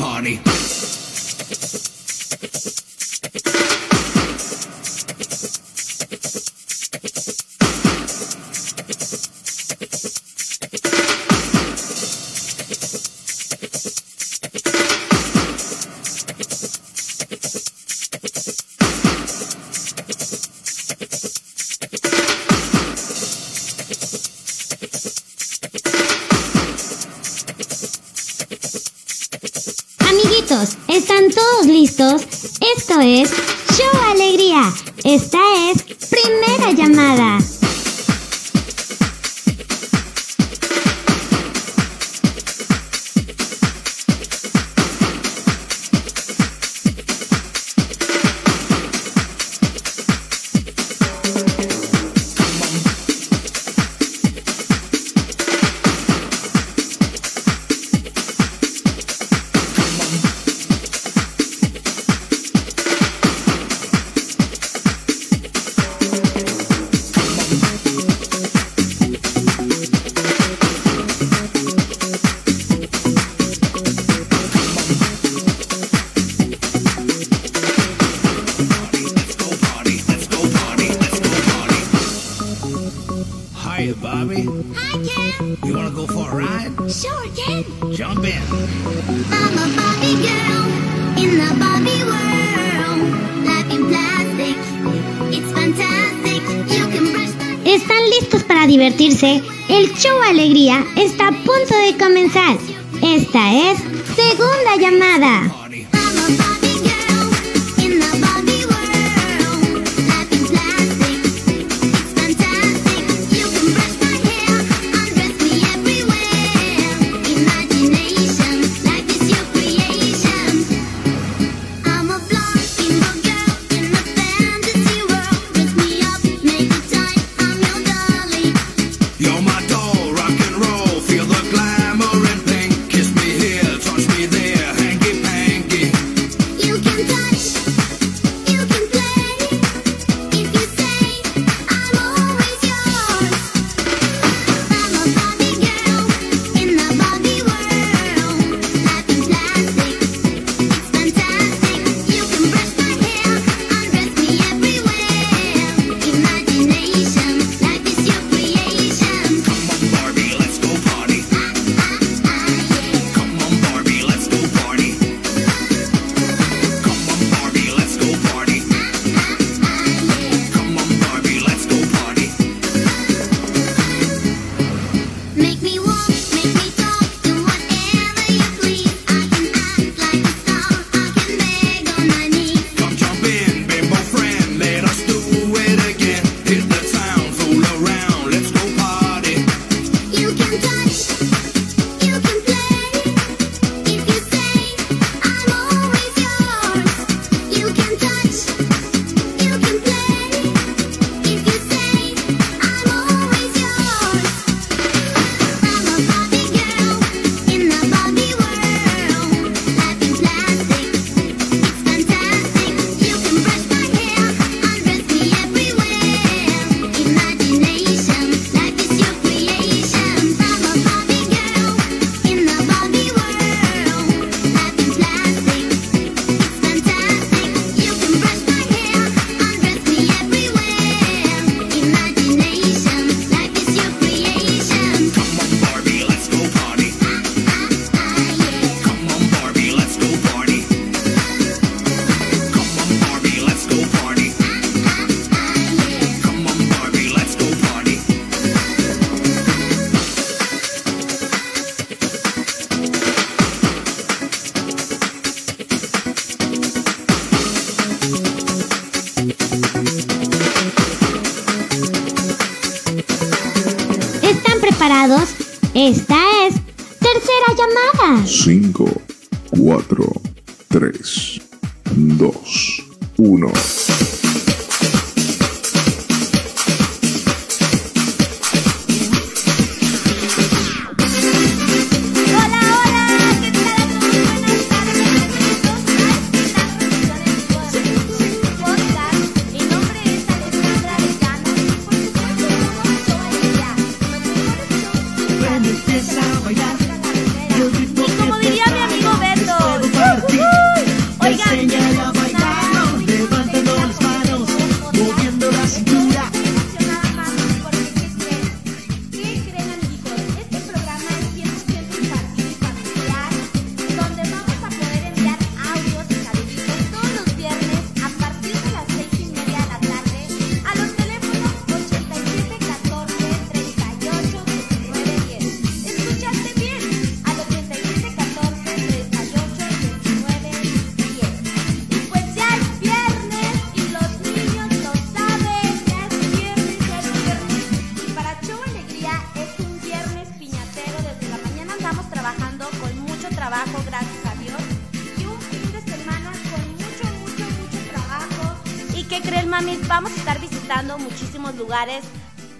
Party. Alegría. 5,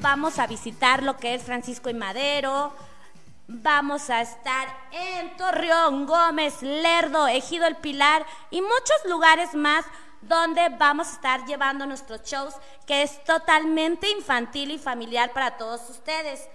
Vamos a visitar lo que es Francisco y Madero. Vamos a estar en Torreón, Gómez, Lerdo, Ejido El Pilar y muchos lugares más donde vamos a estar llevando nuestros shows que es totalmente infantil y familiar para todos ustedes.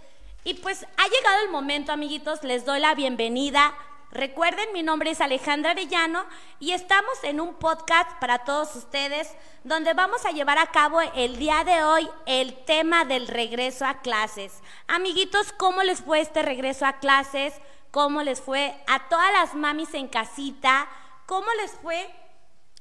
Y pues ha llegado el momento, amiguitos, les doy la bienvenida. Recuerden, mi nombre es Alejandra Arellano y estamos en un podcast para todos ustedes donde vamos a llevar a cabo el día de hoy el tema del regreso a clases. Amiguitos, ¿cómo les fue este regreso a clases? ¿Cómo les fue a todas las mamis en casita? ¿Cómo les fue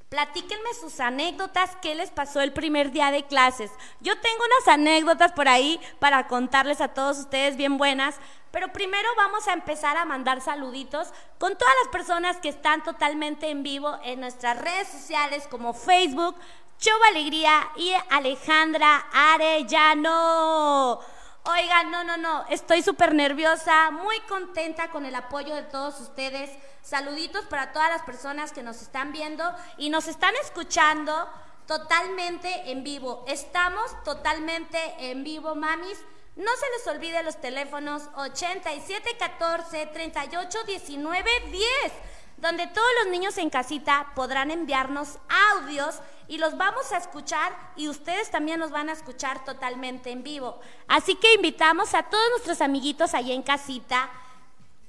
Platíquenme sus anécdotas, qué les pasó el primer día de clases. Yo tengo unas anécdotas por ahí para contarles a todos ustedes bien buenas, pero primero vamos a empezar a mandar saluditos con todas las personas que están totalmente en vivo en nuestras redes sociales como Facebook, Show Alegría y Alejandra Arellano. Oigan, no, no, no, estoy súper nerviosa, muy contenta con el apoyo de todos ustedes. Saluditos para todas las personas que nos están viendo y nos están escuchando totalmente en vivo. Estamos totalmente en vivo, mamis. No se les olvide los teléfonos 8714 3819 10 donde todos los niños en casita podrán enviarnos audios y los vamos a escuchar y ustedes también los van a escuchar totalmente en vivo. Así que invitamos a todos nuestros amiguitos allá en casita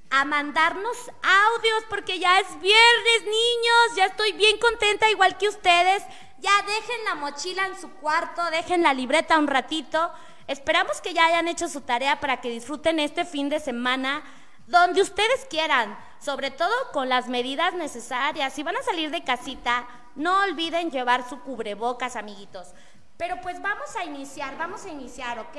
a mandarnos audios porque ya es viernes, niños, ya estoy bien contenta igual que ustedes. Ya dejen la mochila en su cuarto, dejen la libreta un ratito. Esperamos que ya hayan hecho su tarea para que disfruten este fin de semana donde ustedes quieran, sobre todo con las medidas necesarias. Si van a salir de casita, no olviden llevar su cubrebocas, amiguitos. Pero pues vamos a iniciar, vamos a iniciar, ¿ok?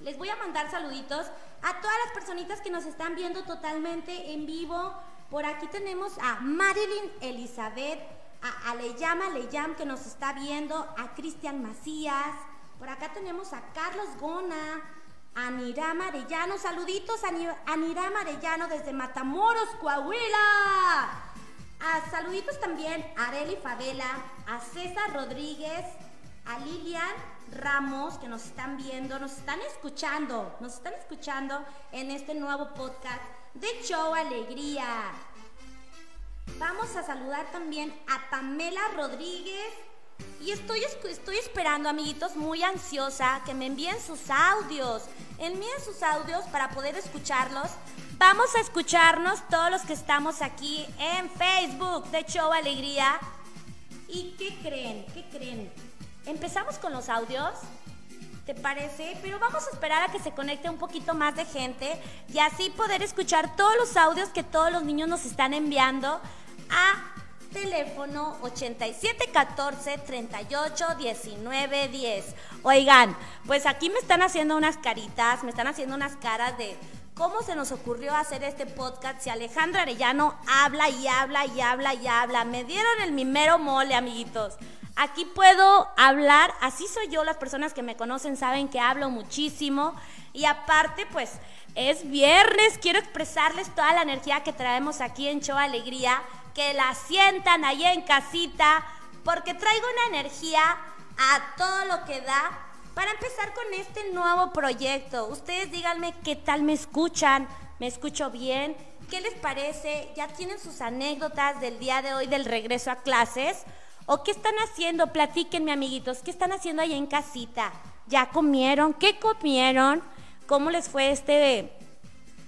Les voy a mandar saluditos a todas las personitas que nos están viendo totalmente en vivo. Por aquí tenemos a Marilyn Elizabeth, a Aleyama Leyam que nos está viendo, a Cristian Macías. Por acá tenemos a Carlos Gona, a Nirama Arellano. Saluditos a, Ni- a Nirama Arellano desde Matamoros, Coahuila. A saluditos también a Areli Favela, a César Rodríguez, a Lilian Ramos que nos están viendo, nos están escuchando, nos están escuchando en este nuevo podcast de Show Alegría. Vamos a saludar también a Pamela Rodríguez. Y estoy, estoy esperando, amiguitos, muy ansiosa, que me envíen sus audios. Envíen sus audios para poder escucharlos. Vamos a escucharnos todos los que estamos aquí en Facebook de Show Alegría. ¿Y qué creen? ¿Qué creen? ¿Empezamos con los audios? ¿Te parece? Pero vamos a esperar a que se conecte un poquito más de gente y así poder escuchar todos los audios que todos los niños nos están enviando a teléfono 8714 38 19 10. Oigan, pues aquí me están haciendo unas caritas, me están haciendo unas caras de cómo se nos ocurrió hacer este podcast si Alejandra Arellano habla y habla y habla y habla. Me dieron el mimero mole, amiguitos. Aquí puedo hablar, así soy yo, las personas que me conocen saben que hablo muchísimo y aparte pues es viernes, quiero expresarles toda la energía que traemos aquí en Show Alegría, que la sientan ahí en casita, porque traigo una energía a todo lo que da para empezar con este nuevo proyecto. Ustedes díganme qué tal me escuchan, me escucho bien, qué les parece, ya tienen sus anécdotas del día de hoy del regreso a clases. ¿O qué están haciendo? Platíquenme, amiguitos. ¿Qué están haciendo ahí en casita? ¿Ya comieron? ¿Qué comieron? ¿Cómo les fue este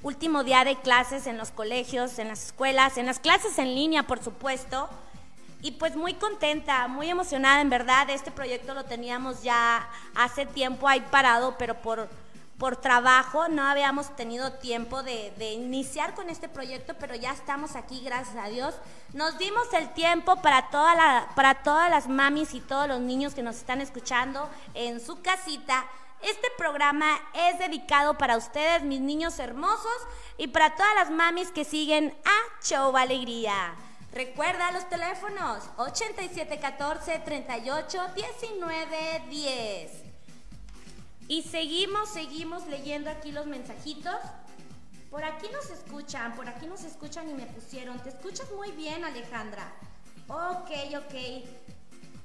último día de clases en los colegios, en las escuelas, en las clases en línea, por supuesto? Y pues muy contenta, muy emocionada, en verdad. Este proyecto lo teníamos ya hace tiempo ahí parado, pero por, por trabajo no habíamos tenido tiempo de, de iniciar con este proyecto, pero ya estamos aquí, gracias a Dios. Nos dimos el tiempo para, toda la, para todas las mamis y todos los niños que nos están escuchando en su casita. Este programa es dedicado para ustedes, mis niños hermosos, y para todas las mamis que siguen a Show Alegría. Recuerda los teléfonos 8714 38 19 10. Y seguimos, seguimos leyendo aquí los mensajitos. Por aquí nos escuchan, por aquí nos escuchan y me pusieron. Te escuchas muy bien, Alejandra. Ok, ok.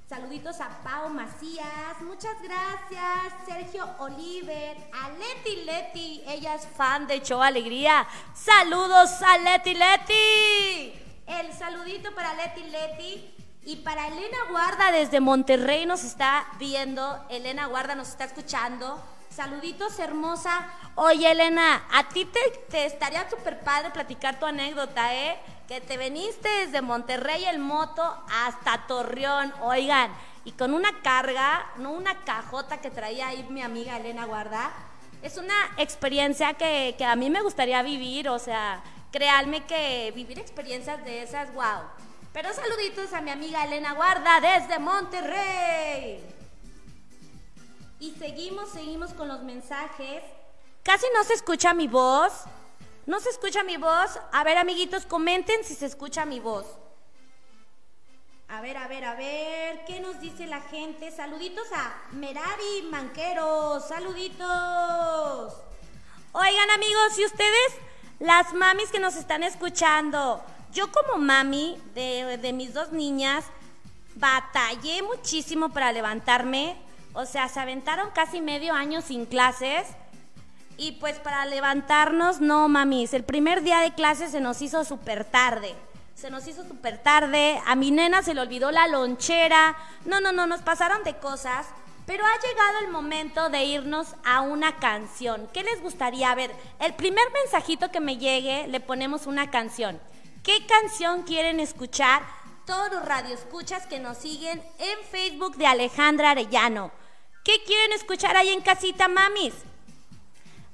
Saluditos a Pau Macías, muchas gracias. Sergio Oliver, a Leti Leti, ella es fan de Show Alegría. Saludos a Leti Leti. El saludito para Leti Leti y para Elena Guarda desde Monterrey nos está viendo. Elena Guarda nos está escuchando. Saluditos, hermosa. Oye, Elena, a ti te, te estaría súper padre platicar tu anécdota, ¿eh? Que te veniste desde Monterrey en moto hasta Torreón, oigan, y con una carga, no una cajota que traía ahí mi amiga Elena Guarda. Es una experiencia que, que a mí me gustaría vivir, o sea, créanme que vivir experiencias de esas, wow. Pero saluditos a mi amiga Elena Guarda desde Monterrey. Y seguimos, seguimos con los mensajes. Casi no se escucha mi voz. ¿No se escucha mi voz? A ver, amiguitos, comenten si se escucha mi voz. A ver, a ver, a ver, ¿qué nos dice la gente? Saluditos a Merari Manquero, saluditos. Oigan, amigos, y ustedes, las mamis que nos están escuchando, yo como mami de, de mis dos niñas, batallé muchísimo para levantarme. O sea, se aventaron casi medio año sin clases. Y pues para levantarnos, no mamis, el primer día de clases se nos hizo súper tarde. Se nos hizo súper tarde, a mi nena se le olvidó la lonchera. No, no, no, nos pasaron de cosas. Pero ha llegado el momento de irnos a una canción. ¿Qué les gustaría? A ver, el primer mensajito que me llegue, le ponemos una canción. ¿Qué canción quieren escuchar? Todos los radioescuchas que nos siguen en Facebook de Alejandra Arellano. ¿Qué quieren escuchar ahí en casita, mamis?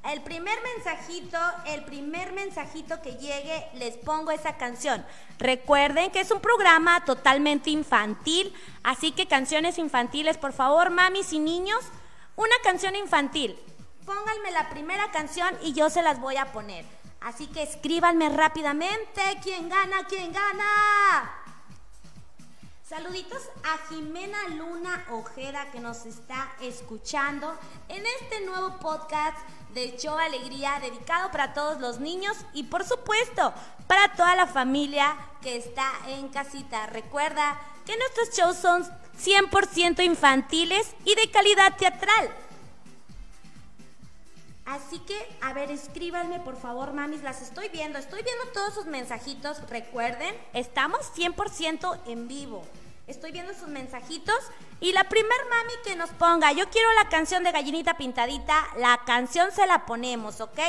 El primer mensajito, el primer mensajito que llegue, les pongo esa canción. Recuerden que es un programa totalmente infantil, así que canciones infantiles, por favor, mamis y niños, una canción infantil. Pónganme la primera canción y yo se las voy a poner. Así que escríbanme rápidamente. ¿Quién gana? ¿Quién gana? Saluditos a Jimena Luna Ojeda que nos está escuchando en este nuevo podcast de Show Alegría dedicado para todos los niños y por supuesto para toda la familia que está en casita. Recuerda que nuestros shows son 100% infantiles y de calidad teatral. Así que, a ver, escríbanme por favor, mamis, las estoy viendo, estoy viendo todos sus mensajitos, recuerden, estamos 100% en vivo. Estoy viendo sus mensajitos y la primer mami que nos ponga, yo quiero la canción de Gallinita Pintadita, la canción se la ponemos, ¿ok?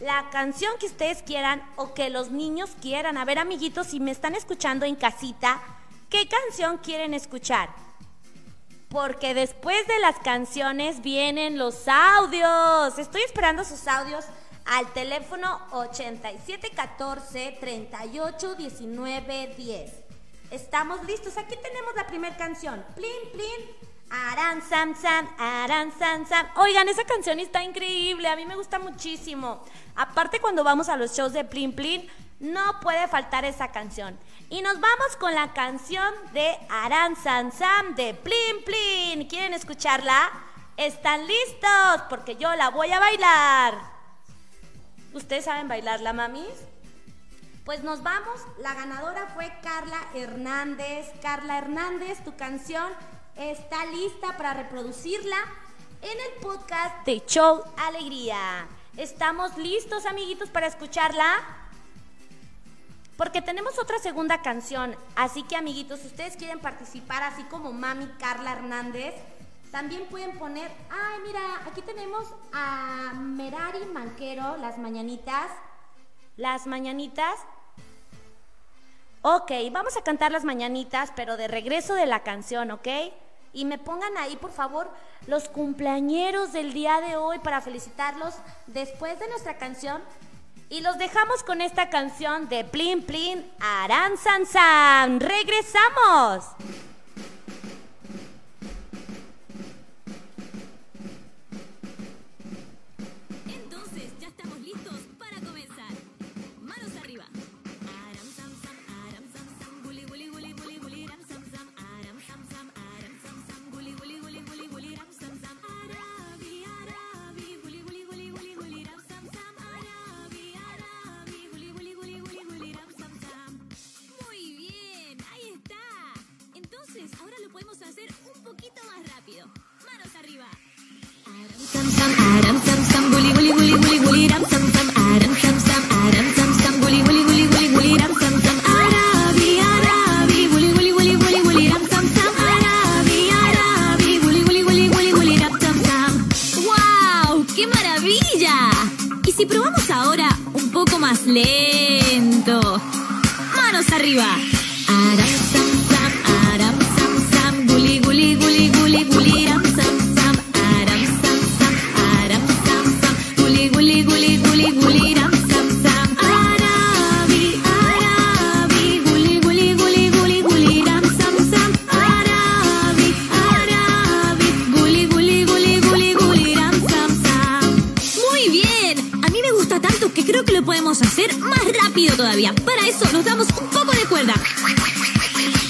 La canción que ustedes quieran o que los niños quieran. A ver, amiguitos, si me están escuchando en casita, ¿qué canción quieren escuchar? Porque después de las canciones vienen los audios. Estoy esperando sus audios al teléfono 8714 381910. Estamos listos. Aquí tenemos la primera canción. Plin, plin. Aran, sam, sam, aran, sam, sam. Oigan, esa canción está increíble. A mí me gusta muchísimo. Aparte, cuando vamos a los shows de Plin, plin, no puede faltar esa canción. Y nos vamos con la canción de Aran, sam, sam de Plin, plin. ¿Quieren escucharla? ¿Están listos? Porque yo la voy a bailar. ¿Ustedes saben bailarla, mamis? Pues nos vamos. La ganadora fue Carla Hernández. Carla Hernández, tu canción está lista para reproducirla en el podcast de Show Alegría. ¿Estamos listos, amiguitos, para escucharla? Porque tenemos otra segunda canción. Así que, amiguitos, si ustedes quieren participar, así como mami Carla Hernández, también pueden poner. Ay, mira, aquí tenemos a Merari Manquero, las mañanitas. Las mañanitas. Ok, vamos a cantar las mañanitas, pero de regreso de la canción, ¿ok? Y me pongan ahí, por favor, los cumpleañeros del día de hoy para felicitarlos después de nuestra canción. Y los dejamos con esta canción de Plin Plin Aran San San. ¡Regresamos! Manos arriba. Aram, sam, más rápido todavía. Para eso nos damos un poco de cuerda.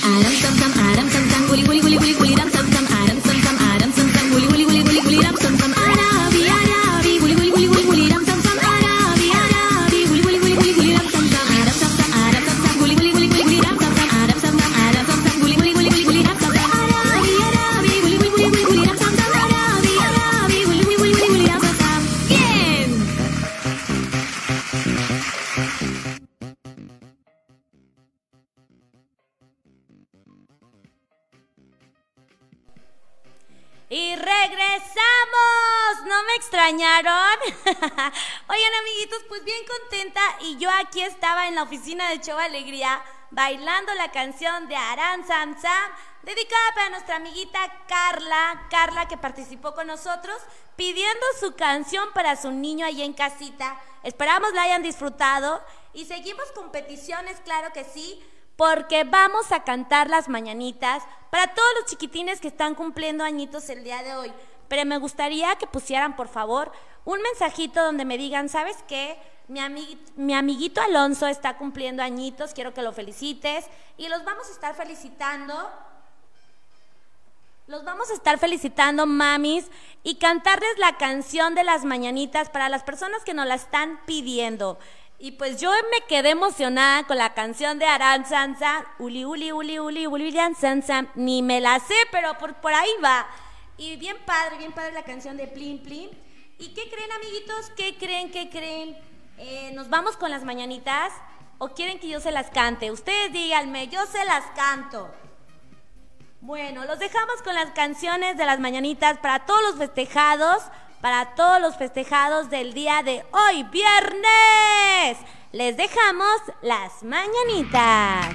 Aram sam sam, aram sam sam, guli guli guli Y yo aquí estaba en la oficina de Show Alegría bailando la canción de Aran Sam Sam, dedicada para nuestra amiguita Carla. Carla que participó con nosotros pidiendo su canción para su niño ahí en casita. Esperamos la hayan disfrutado. Y seguimos con peticiones, claro que sí porque vamos a cantar las mañanitas para todos los chiquitines que están cumpliendo añitos el día de hoy. Pero me gustaría que pusieran, por favor, un mensajito donde me digan, ¿sabes qué? Mi, amigui- mi amiguito Alonso está cumpliendo añitos, quiero que lo felicites. Y los vamos a estar felicitando. Los vamos a estar felicitando, mamis, y cantarles la canción de las mañanitas para las personas que nos la están pidiendo. Y pues yo me quedé emocionada con la canción de Aran Sansa, Uli Uli Uli Uli Uli Uli Sansa, ni me la sé, pero por, por ahí va. Y bien padre, bien padre la canción de Plin Plin. ¿Y qué creen, amiguitos? ¿Qué creen? ¿Qué creen? Eh, ¿Nos vamos con las mañanitas? ¿O quieren que yo se las cante? Ustedes díganme, yo se las canto. Bueno, los dejamos con las canciones de las mañanitas para todos los festejados, para todos los festejados del día de hoy, viernes. Les dejamos las mañanitas.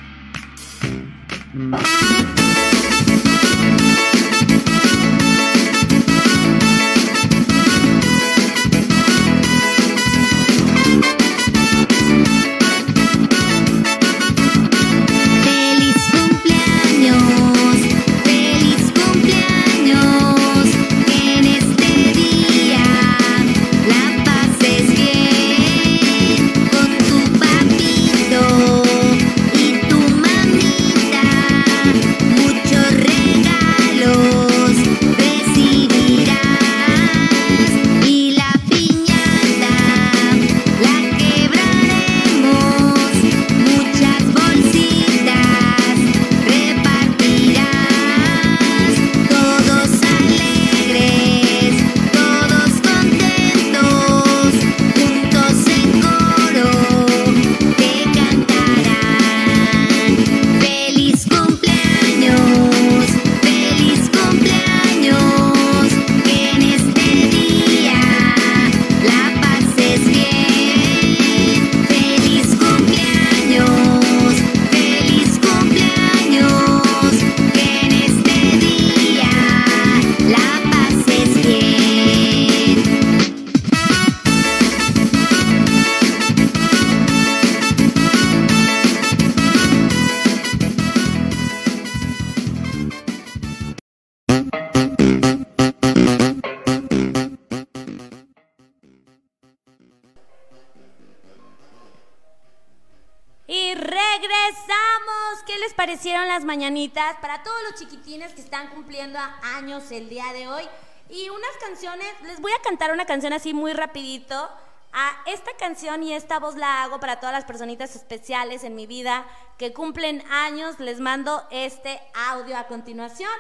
Chiquitines que están cumpliendo años el día de hoy? Y unas canciones, les voy a cantar una canción así muy rapidito. A esta canción y esta voz la hago para todas las personitas especiales en mi vida que cumplen años. Les mando este audio a continuación.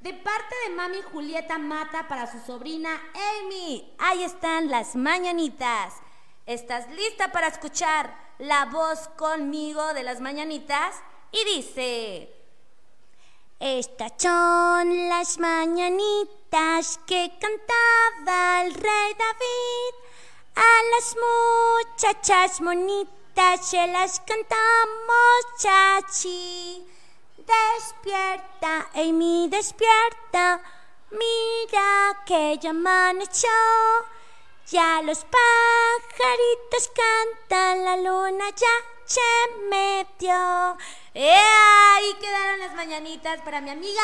De parte de mami Julieta Mata para su sobrina Amy. Ahí están las mañanitas. ¿Estás lista para escuchar la voz conmigo de las mañanitas? Y dice... Estas son las mañanitas que cantaba el rey David A las muchachas bonitas se las cantamos chachi. Despierta, Amy, despierta. Mira que ya amaneció. Ya los pajaritos cantan, la luna ya se metió. ¡Eh! Ahí quedaron las mañanitas para mi amiga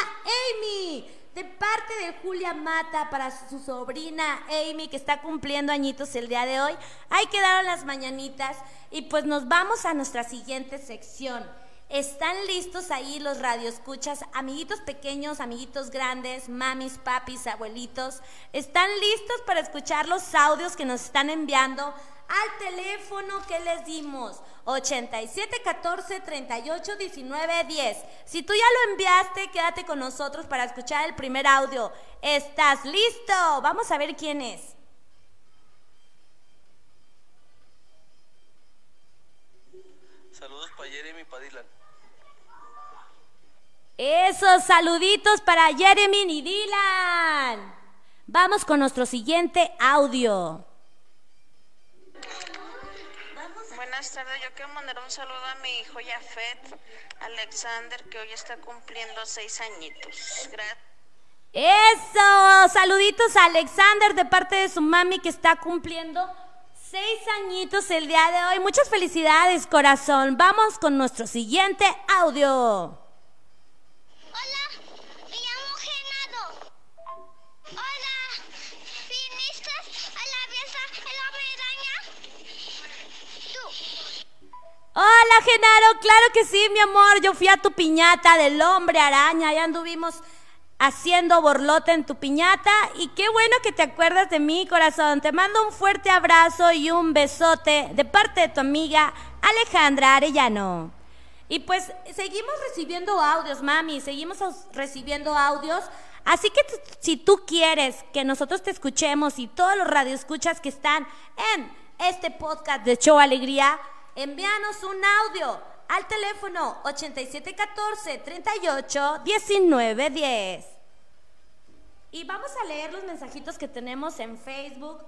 Amy. De parte de Julia Mata para su sobrina Amy, que está cumpliendo añitos el día de hoy. Ahí quedaron las mañanitas. Y pues nos vamos a nuestra siguiente sección. ¿Están listos ahí los radioescuchas, amiguitos pequeños, amiguitos grandes, mamis, papis, abuelitos? ¿Están listos para escuchar los audios que nos están enviando al teléfono que les dimos? 8714 38 19 10. Si tú ya lo enviaste, quédate con nosotros para escuchar el primer audio. ¿Estás listo? Vamos a ver quién es. Saludos para Jeremy y para Dylan. Esos saluditos para Jeremy y Dylan. Vamos con nuestro siguiente audio. Buenas tardes, yo quiero mandar un saludo a mi hijo Jafet Alexander, que hoy está cumpliendo seis añitos. Gracias. Eso, saluditos a Alexander de parte de su mami que está cumpliendo seis añitos el día de hoy. Muchas felicidades, corazón. Vamos con nuestro siguiente audio. Hola, Genaro, claro que sí, mi amor. Yo fui a tu piñata del hombre araña. Ya anduvimos haciendo borlote en tu piñata. Y qué bueno que te acuerdas de mí, corazón. Te mando un fuerte abrazo y un besote de parte de tu amiga Alejandra Arellano. Y pues seguimos recibiendo audios, mami. Seguimos recibiendo audios. Así que si tú quieres que nosotros te escuchemos y todos los radioescuchas que están en este podcast de Show Alegría, envíanos un audio al teléfono 8714 38 19 10. Y vamos a leer los mensajitos que tenemos en Facebook.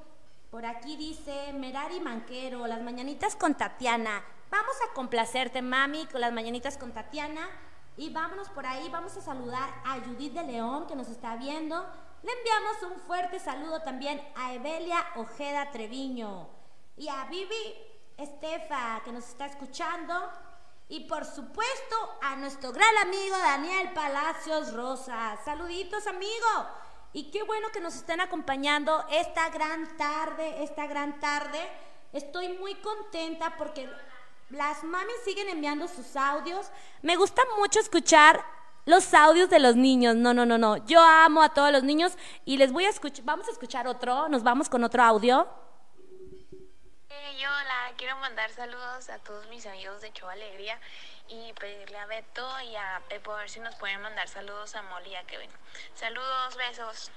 Por aquí dice Merari Manquero, las mañanitas con Tatiana. Vamos a complacerte, mami, con las mañanitas con Tatiana. Y vámonos por ahí, vamos a saludar a Judith de León, que nos está viendo. Le enviamos un fuerte saludo también a Evelia Ojeda Treviño. Y a Vivi Estefa, que nos está escuchando. Y por supuesto a nuestro gran amigo Daniel Palacios Rosa. Saluditos, amigo. Y qué bueno que nos estén acompañando esta gran tarde, esta gran tarde. Estoy muy contenta porque las mamis siguen enviando sus audios. Me gusta mucho escuchar los audios de los niños. No, no, no, no. Yo amo a todos los niños y les voy a escuchar. Vamos a escuchar otro. Nos vamos con otro audio. Eh, yo la quiero mandar saludos a todos mis amigos de Show Alegría y pedirle a Beto y a Pepo a ver si nos pueden mandar saludos a Molly Kevin. Saludos, besos.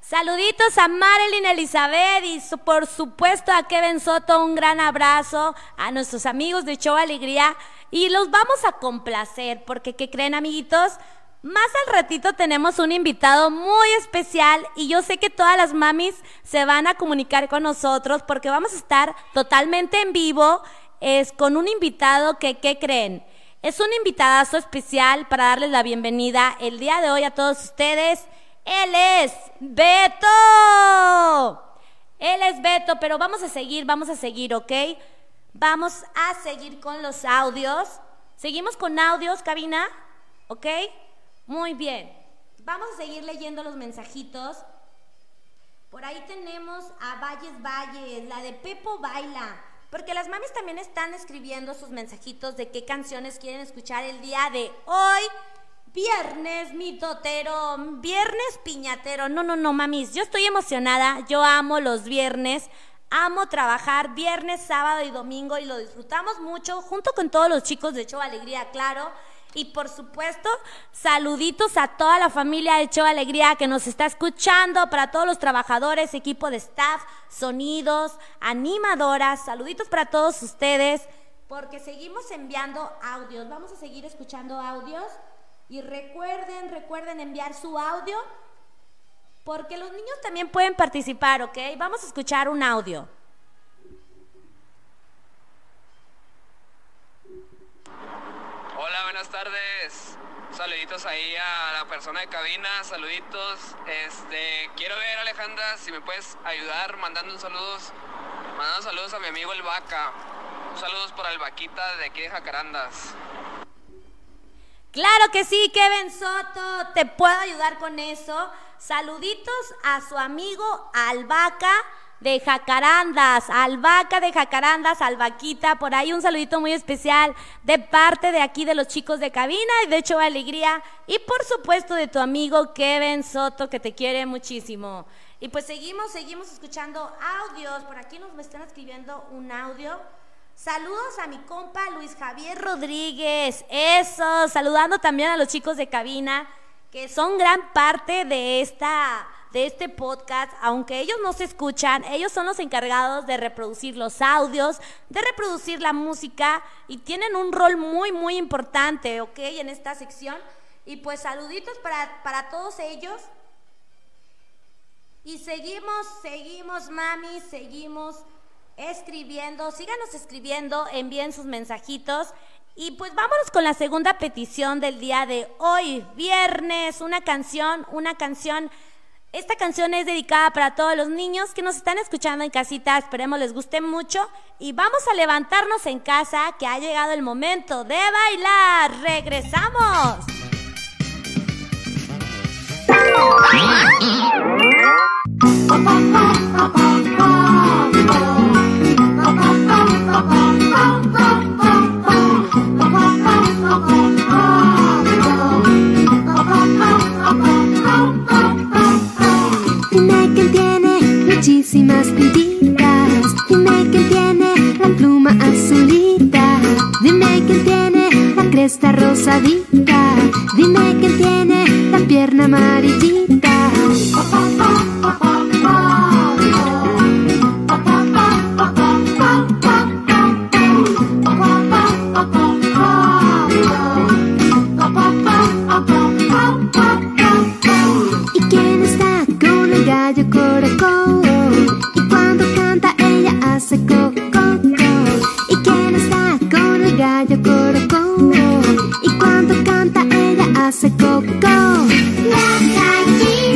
Saluditos a Marilyn Elizabeth y por supuesto a Kevin Soto, un gran abrazo a nuestros amigos de Show Alegría y los vamos a complacer porque ¿qué creen amiguitos? Más al ratito tenemos un invitado muy especial y yo sé que todas las mamis se van a comunicar con nosotros porque vamos a estar totalmente en vivo es con un invitado que ¿qué creen? Es un invitadazo especial para darles la bienvenida el día de hoy a todos ustedes. Él es Beto. Él es Beto, pero vamos a seguir, vamos a seguir, ¿ok? Vamos a seguir con los audios. Seguimos con audios, cabina, ¿ok? Muy bien. Vamos a seguir leyendo los mensajitos. Por ahí tenemos a Valles Valles, la de Pepo Baila. Porque las mamis también están escribiendo sus mensajitos de qué canciones quieren escuchar el día de hoy. Viernes mitotero, viernes piñatero. No, no, no, mamis, yo estoy emocionada. Yo amo los viernes. Amo trabajar viernes, sábado y domingo y lo disfrutamos mucho junto con todos los chicos de Show Alegría, claro. Y por supuesto, saluditos a toda la familia de Show Alegría que nos está escuchando, para todos los trabajadores, equipo de staff, sonidos, animadoras, saluditos para todos ustedes, porque seguimos enviando audios. Vamos a seguir escuchando audios. Y recuerden, recuerden enviar su audio, porque los niños también pueden participar, ¿ok? Vamos a escuchar un audio. buenas tardes. Saluditos ahí a la persona de cabina, saluditos. Este, quiero ver Alejandra si me puedes ayudar mandando un saludos, mandando saludos a mi amigo el Vaca. Saludos para el Vaquita de aquí de Jacarandas. Claro que sí, Kevin Soto, te puedo ayudar con eso. Saluditos a su amigo Albaca de Jacarandas, Albaca de Jacarandas, Albaquita, por ahí un saludito muy especial de parte de aquí de los chicos de cabina y de hecho alegría y por supuesto de tu amigo Kevin Soto que te quiere muchísimo. Y pues seguimos, seguimos escuchando audios, por aquí nos me están escribiendo un audio. Saludos a mi compa Luis Javier Rodríguez. Eso, saludando también a los chicos de cabina que son gran parte de esta de este podcast, aunque ellos no se escuchan, ellos son los encargados de reproducir los audios, de reproducir la música y tienen un rol muy muy importante, ¿ok? En esta sección. Y pues saluditos para, para todos ellos. Y seguimos, seguimos, mami, seguimos escribiendo. Síganos escribiendo, envíen sus mensajitos. Y pues vámonos con la segunda petición del día de hoy, viernes, una canción, una canción. Esta canción es dedicada para todos los niños que nos están escuchando en casita, esperemos les guste mucho y vamos a levantarnos en casa que ha llegado el momento de bailar. ¡Regresamos! Cresta rosadita. Dime quién tiene la pierna amarillita. ¿Y quién está con el gallo? Y cuando canta ella hace coco. Ella hace coco. La gallina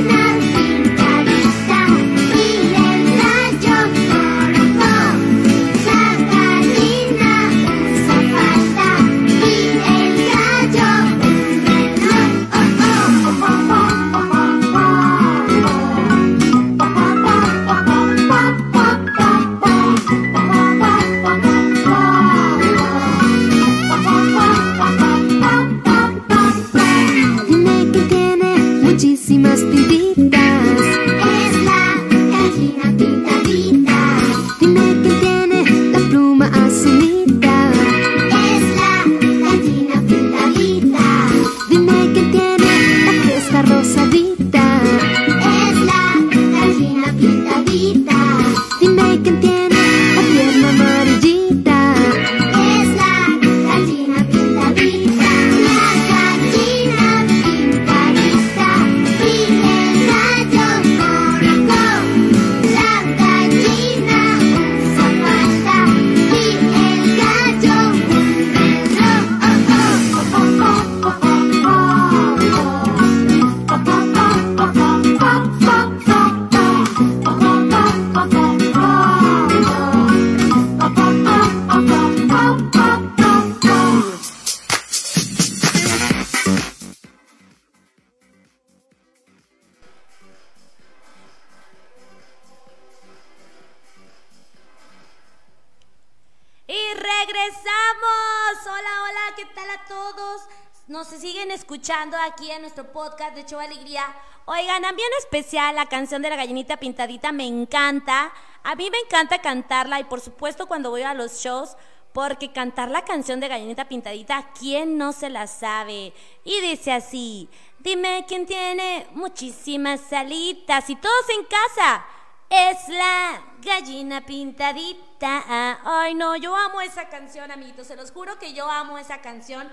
podcast de Show Alegría. Oigan, a mí en especial la canción de la gallinita pintadita me encanta. A mí me encanta cantarla y por supuesto cuando voy a los shows, porque cantar la canción de gallinita pintadita, ¿quién no se la sabe? Y dice así, dime quién tiene muchísimas alitas y todos en casa. Es la gallina pintadita. Ay, no, yo amo esa canción, amiguitos. Se los juro que yo amo esa canción.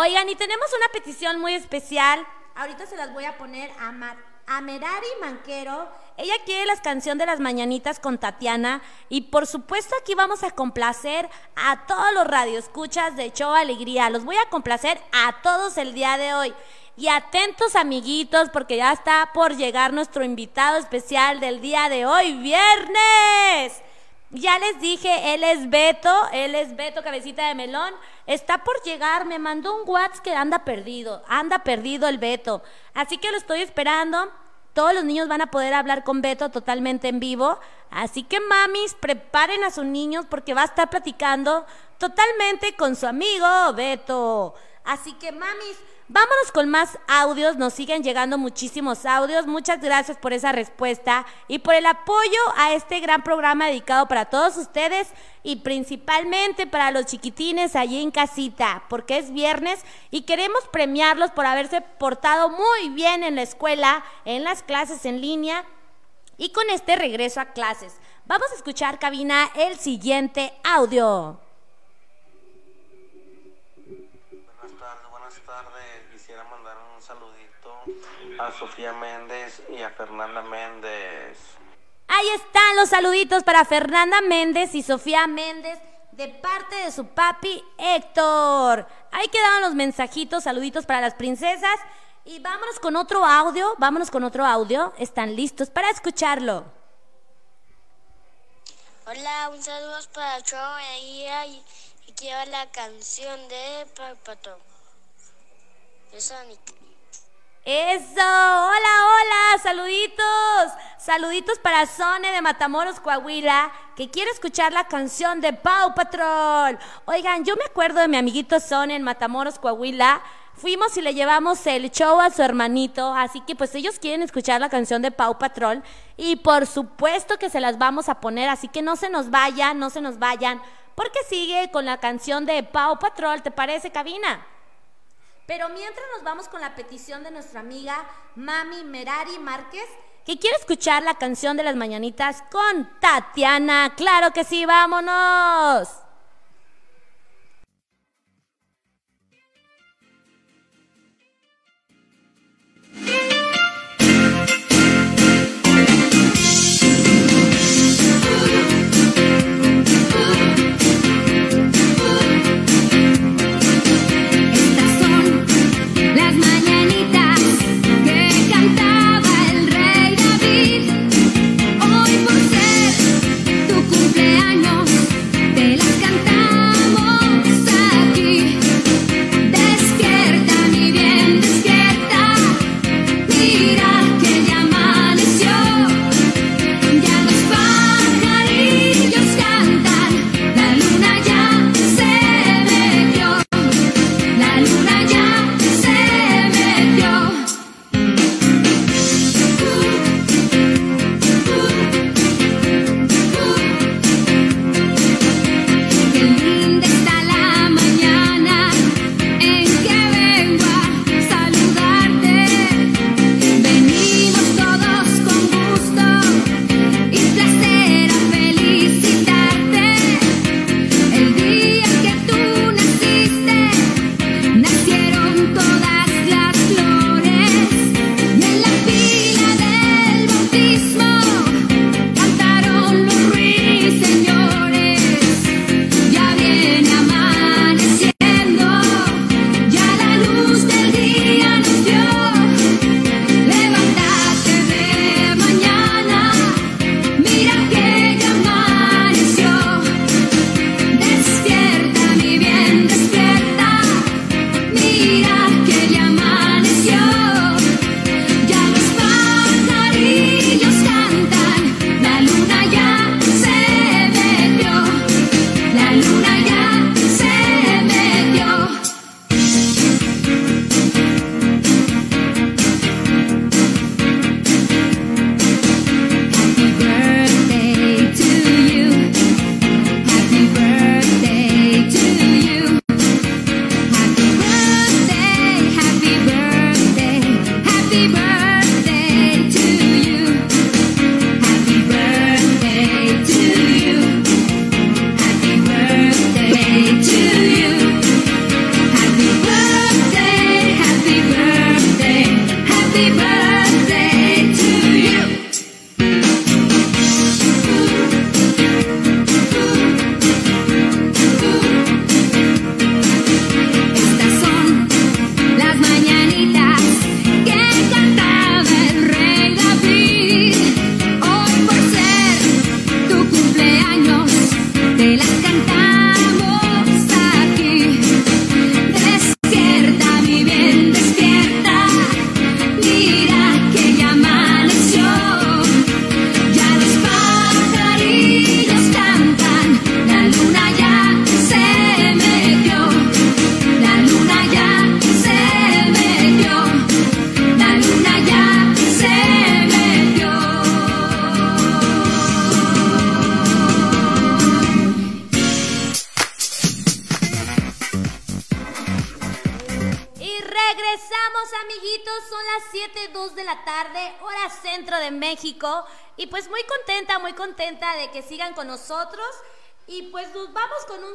Oigan, y tenemos una petición muy especial. Ahorita se las voy a poner a, Mar- Merari Manquero. Ella quiere las canciones de las mañanitas con Tatiana. Y por supuesto aquí vamos a complacer a todos los radioescuchas de Show Alegría. Los voy a complacer a todos el día de hoy. Y atentos amiguitos porque ya está por llegar nuestro invitado especial del día de hoy, viernes. Ya les dije, él es Beto, él es Beto Cabecita de Melón. Está por llegar, me mandó un WhatsApp que anda perdido, anda perdido el Beto. Así que lo estoy esperando. Todos los niños van a poder hablar con Beto totalmente en vivo. Así que mamis, preparen a sus niños porque va a estar platicando totalmente con su amigo Beto. Así que mamis, vámonos con más audios. Nos siguen llegando muchísimos audios. Muchas gracias por esa respuesta y por el apoyo a este gran programa dedicado para todos ustedes y principalmente para los chiquitines allí en casita, porque es viernes y queremos premiarlos por haberse portado muy bien en la escuela, en las clases en línea y con este regreso a clases. Vamos a escuchar, cabina, el siguiente audio. A Sofía Méndez y a Fernanda Méndez. Ahí están los saluditos para Fernanda Méndez y Sofía Méndez de parte de su papi Héctor. Ahí quedaban los mensajitos, saluditos para las princesas. Y vámonos con otro audio, vámonos con otro audio. ¿Están listos para escucharlo? Hola, un saludo para Alegría y, y quiero la canción de Papato. De Sonic. Eso, hola, hola, saluditos, saluditos para Sone de Matamoros, Coahuila, que quiere escuchar la canción de Pau Patrol. Oigan, yo me acuerdo de mi amiguito Sone en Matamoros, Coahuila. Fuimos y le llevamos el show a su hermanito, así que pues ellos quieren escuchar la canción de Pau Patrol y por supuesto que se las vamos a poner, así que no se nos vayan, no se nos vayan, porque sigue con la canción de Pau Patrol, ¿te parece, cabina? Pero mientras nos vamos con la petición de nuestra amiga Mami Merari Márquez, que quiere escuchar la canción de las mañanitas con Tatiana. Claro que sí, vámonos.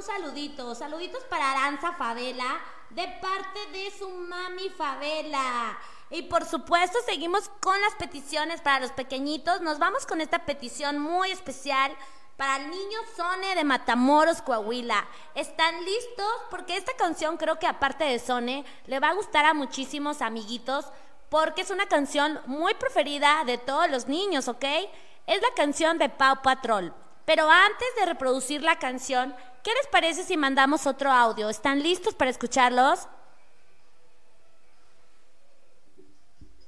Saludito. Saluditos para Aranza Favela, de parte de su mami Favela. Y por supuesto, seguimos con las peticiones para los pequeñitos. Nos vamos con esta petición muy especial para el niño Sone de Matamoros, Coahuila. ¿Están listos? Porque esta canción creo que aparte de Sone, le va a gustar a muchísimos amiguitos porque es una canción muy preferida de todos los niños, ¿ok? Es la canción de Pau Patrol. Pero antes de reproducir la canción, ¿qué les parece si mandamos otro audio? ¿Están listos para escucharlos?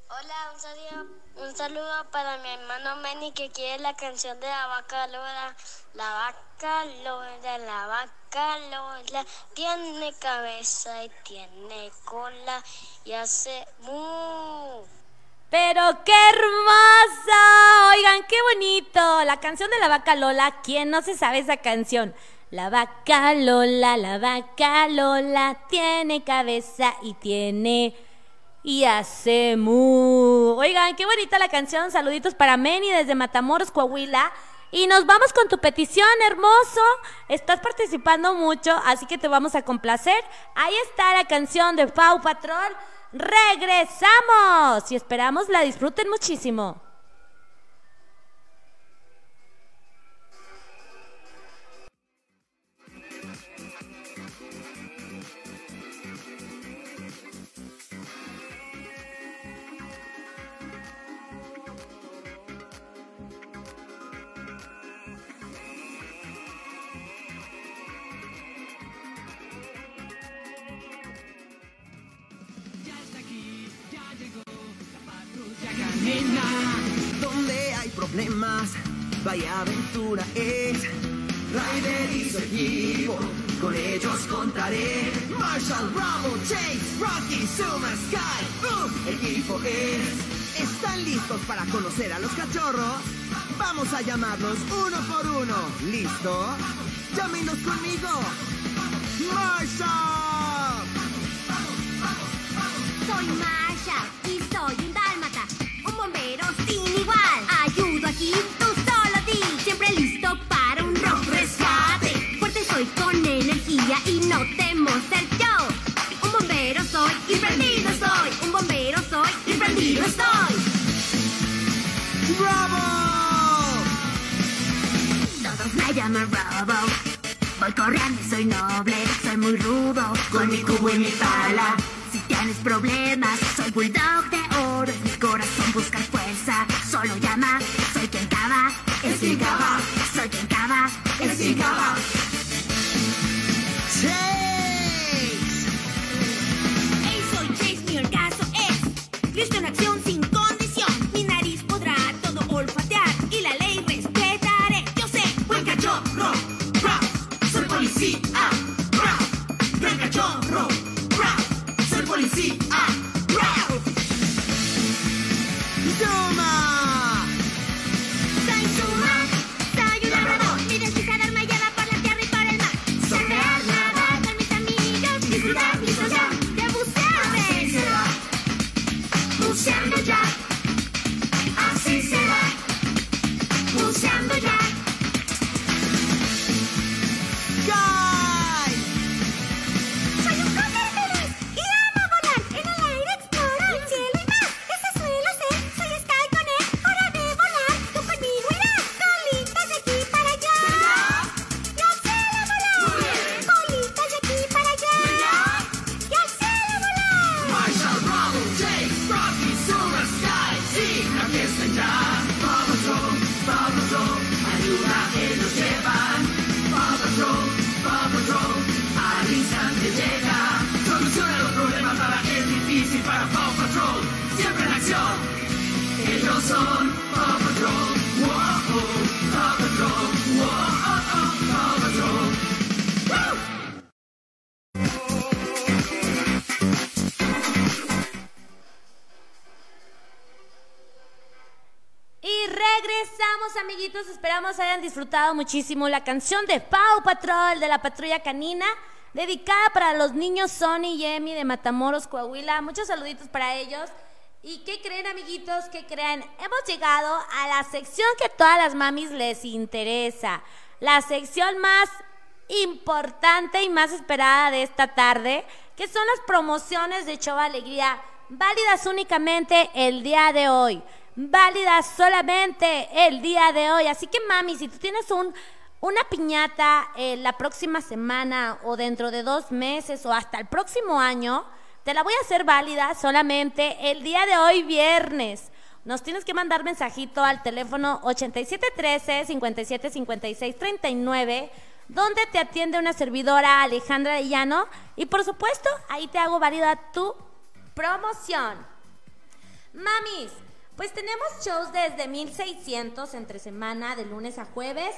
Hola, un saludo, un saludo para mi hermano Manny que quiere la canción de la vaca Lola. La vaca Lola, la vaca Lola tiene cabeza y tiene cola y hace mu. Pero qué hermosa. Oigan, qué bonito. La canción de la vaca Lola. ¿Quién no se sabe esa canción? La vaca Lola, la vaca Lola tiene cabeza y tiene y hace mu. Oigan, qué bonita la canción. Saluditos para Meni desde Matamoros, Coahuila. Y nos vamos con tu petición, hermoso. Estás participando mucho, así que te vamos a complacer. Ahí está la canción de Pau Patrol. Regresamos y esperamos la disfruten muchísimo. Donde hay problemas, vaya aventura es. Ryder y su equipo, con ellos contaré. Marshall, Bravo, Chase, Rocky, Suma, Sky, Boom, equipo es. ¿Están listos para conocer a los cachorros? Vamos a llamarlos uno por uno. ¿Listo? Llámenos conmigo. Marshall. Soy Masha Llaman Robo. Voy corriendo soy noble, soy muy rudo, con mi cubo y mi pala. Si tienes problemas, soy bulldog de disfrutado muchísimo la canción de Pau Patrol de la Patrulla Canina. dedicada para los niños Sonny y Emi de Matamoros, Coahuila. Muchos saluditos para ellos. ¿Y qué creen, amiguitos? ¿Qué creen? Hemos llegado a la sección que todas las mamis les interesa. La sección más importante y más esperada de esta tarde, que son las promociones de Show Alegría, válidas únicamente el día de hoy. Válidas solamente el día de hoy. Así que, mami, si tú tienes un, una piñata eh, la próxima semana o dentro de dos meses o hasta el próximo año, te la voy a hacer válida solamente el día de hoy, viernes. Nos tienes que mandar mensajito al teléfono 8713-575639, donde te atiende una servidora Alejandra de Llano. Y por supuesto, ahí te hago válida tu promoción. Mamis, pues tenemos shows desde 1600 entre semana, de lunes a jueves.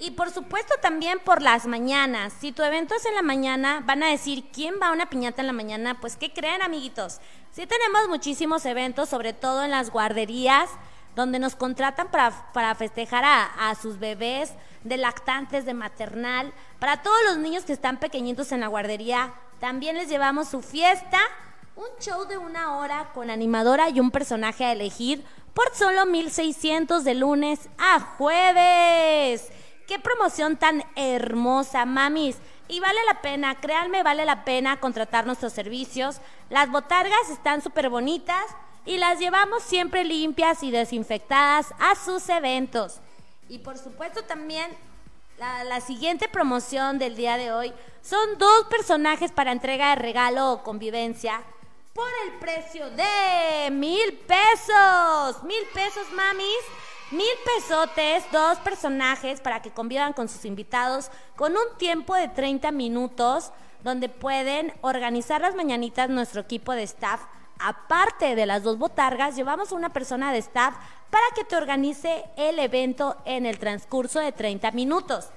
Y por supuesto también por las mañanas. Si tu evento es en la mañana, van a decir, ¿quién va a una piñata en la mañana? Pues, ¿qué creen, amiguitos? Sí tenemos muchísimos eventos, sobre todo en las guarderías, donde nos contratan para, para festejar a, a sus bebés de lactantes, de maternal. Para todos los niños que están pequeñitos en la guardería, también les llevamos su fiesta. Un show de una hora con animadora y un personaje a elegir por solo 1600 de lunes a jueves. ¡Qué promoción tan hermosa, mamis! Y vale la pena, créanme, vale la pena contratar nuestros servicios. Las botargas están súper bonitas y las llevamos siempre limpias y desinfectadas a sus eventos. Y por supuesto también la, la siguiente promoción del día de hoy son dos personajes para entrega de regalo o convivencia por el precio de mil pesos. Mil pesos, mamis. Mil pesotes, dos personajes para que convivan con sus invitados con un tiempo de 30 minutos donde pueden organizar las mañanitas nuestro equipo de staff. Aparte de las dos botargas, llevamos una persona de staff para que te organice el evento en el transcurso de 30 minutos.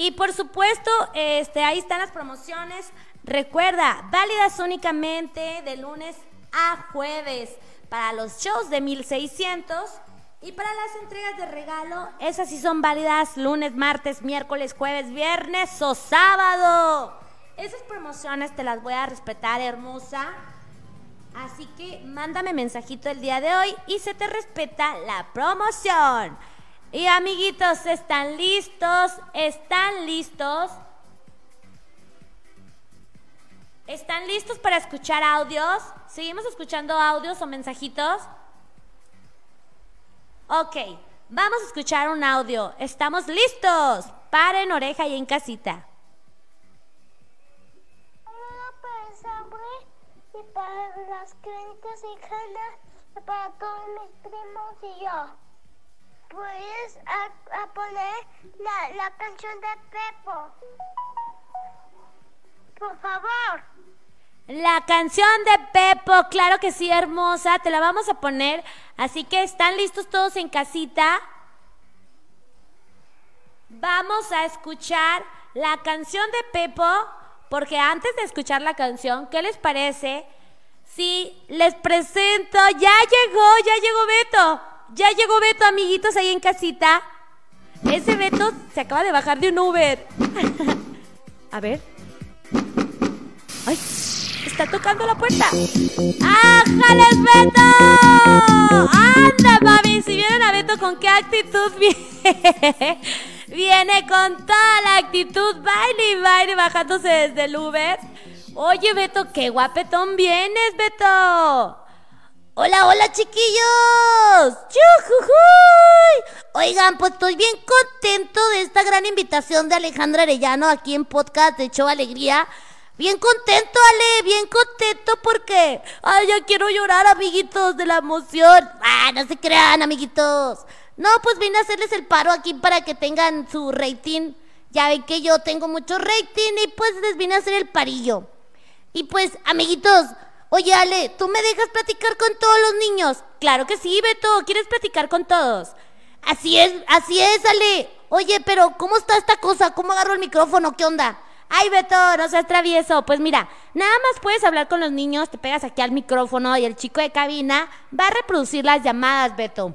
Y por supuesto, este, ahí están las promociones. Recuerda, válidas únicamente de lunes a jueves para los shows de 1600 y para las entregas de regalo, esas sí son válidas lunes, martes, miércoles, jueves, viernes o sábado. Esas promociones te las voy a respetar, hermosa. Así que mándame mensajito el día de hoy y se te respeta la promoción. Y amiguitos, ¿están listos? ¿Están listos? ¿Están listos para escuchar audios? ¿Seguimos escuchando audios o mensajitos? Ok, vamos a escuchar un audio. ¿Estamos listos? Paren oreja y en casita. para Sabre y para las creencias y ganas y para todos mis primos y yo. Puedes a, a poner la, la canción de Pepo. Por favor. La canción de Pepo, claro que sí, hermosa, te la vamos a poner. Así que están listos todos en casita. Vamos a escuchar la canción de Pepo, porque antes de escuchar la canción, ¿qué les parece? Si les presento, ya llegó, ya llegó Beto, ya llegó Beto, amiguitos ahí en casita. Ese Beto se acaba de bajar de un Uber. a ver. Ay, está tocando la puerta. ¡Ájales, Beto! ¡Anda, mami! Si vienen a Beto, ¿con qué actitud viene? Viene con toda la actitud, baile y baile, bajándose desde el Uber. Oye, Beto, qué guapetón vienes, Beto. Hola, hola, chiquillos. ¡Yujujuy! Oigan, pues estoy bien contento de esta gran invitación de Alejandra Arellano aquí en podcast de Show Alegría. Bien contento, Ale, bien contento porque, ay, ya quiero llorar, amiguitos, de la emoción. Ah, no se crean, amiguitos. No, pues vine a hacerles el paro aquí para que tengan su rating. Ya ven que yo tengo mucho rating y pues les vine a hacer el parillo. Y pues, amiguitos, oye, Ale, ¿tú me dejas platicar con todos los niños? Claro que sí, Beto, ¿quieres platicar con todos? Así es, así es, Ale. Oye, pero ¿cómo está esta cosa? ¿Cómo agarro el micrófono? ¿Qué onda? Ay, Beto, no seas travieso. Pues mira, nada más puedes hablar con los niños, te pegas aquí al micrófono y el chico de cabina va a reproducir las llamadas, Beto.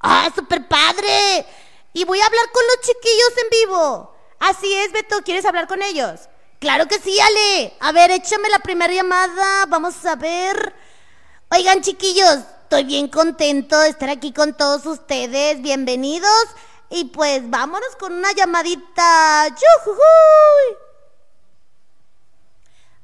¡Ah, súper padre! Y voy a hablar con los chiquillos en vivo. Así es, Beto, ¿quieres hablar con ellos? Claro que sí, Ale. A ver, échame la primera llamada. Vamos a ver. Oigan, chiquillos, estoy bien contento de estar aquí con todos ustedes. Bienvenidos. Y pues vámonos con una llamadita. ¡Yujujuy!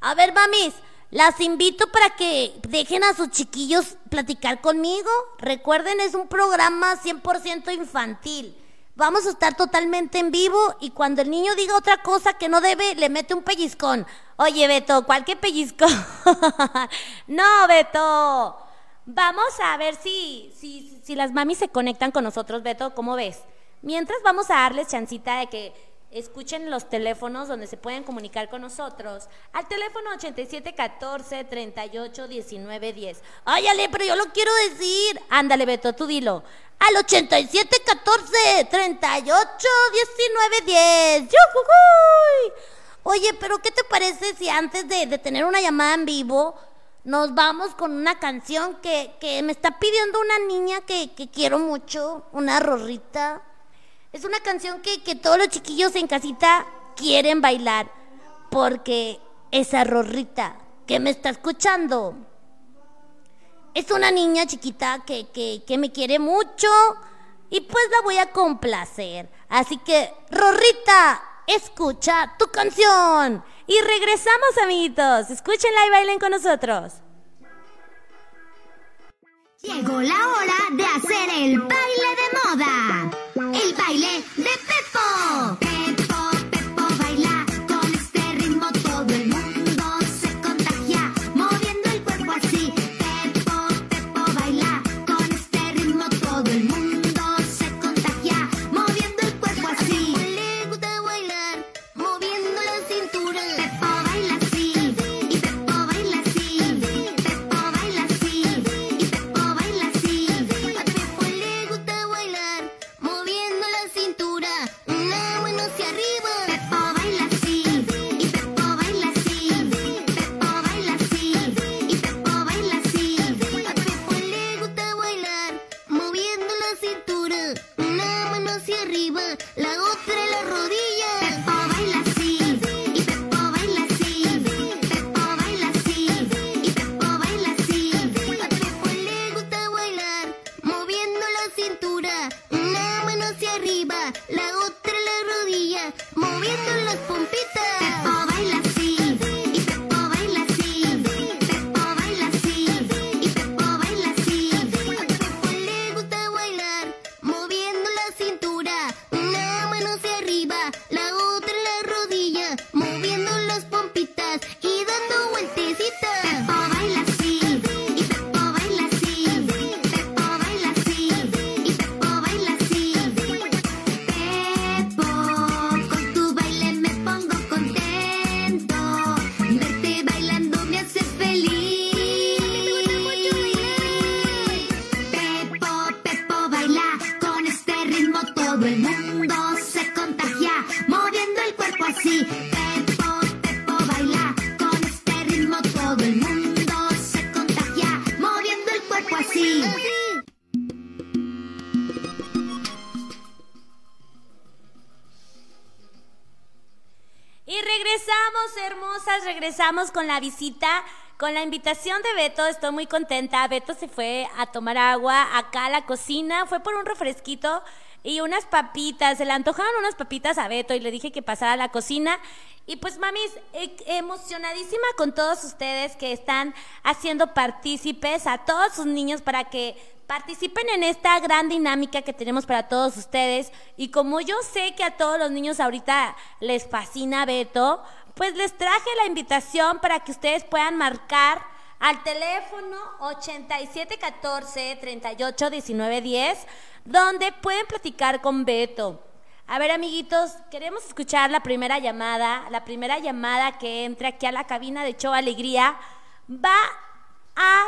A ver, mamis, las invito para que dejen a sus chiquillos platicar conmigo. Recuerden, es un programa 100% infantil. Vamos a estar totalmente en vivo y cuando el niño diga otra cosa que no debe, le mete un pellizcón. Oye, Beto, ¿cuál que pellizcón? no, Beto. Vamos a ver si, si, si las mamis se conectan con nosotros, Beto, ¿cómo ves? Mientras vamos a darles chancita de que escuchen los teléfonos donde se pueden comunicar con nosotros. Al teléfono 8714 38 19 10. Ay, Ale, pero yo lo quiero decir. Ándale, Beto, tú dilo. Al 8714 38 19 10. ¡Yujujuy! Oye, pero ¿qué te parece si antes de, de tener una llamada en vivo nos vamos con una canción que, que me está pidiendo una niña que, que quiero mucho, una rorrita? Es una canción que, que todos los chiquillos en casita quieren bailar, porque esa rorrita que me está escuchando es una niña chiquita que, que, que me quiere mucho y pues la voy a complacer. Así que, rorrita, escucha tu canción. Y regresamos, amiguitos. Escúchenla y bailen con nosotros. Llegó la hora de hacer el baile de moda. El baile de Pepo. Regresamos con la visita, con la invitación de Beto. Estoy muy contenta. Beto se fue a tomar agua acá a la cocina, fue por un refresquito y unas papitas. Se le antojaron unas papitas a Beto y le dije que pasara a la cocina. Y pues, mamis, e- emocionadísima con todos ustedes que están haciendo partícipes a todos sus niños para que participen en esta gran dinámica que tenemos para todos ustedes. Y como yo sé que a todos los niños ahorita les fascina Beto, pues les traje la invitación para que ustedes puedan marcar al teléfono 8714 38 19 10, donde pueden platicar con Beto. A ver, amiguitos, queremos escuchar la primera llamada. La primera llamada que entre aquí a la cabina de Show Alegría va a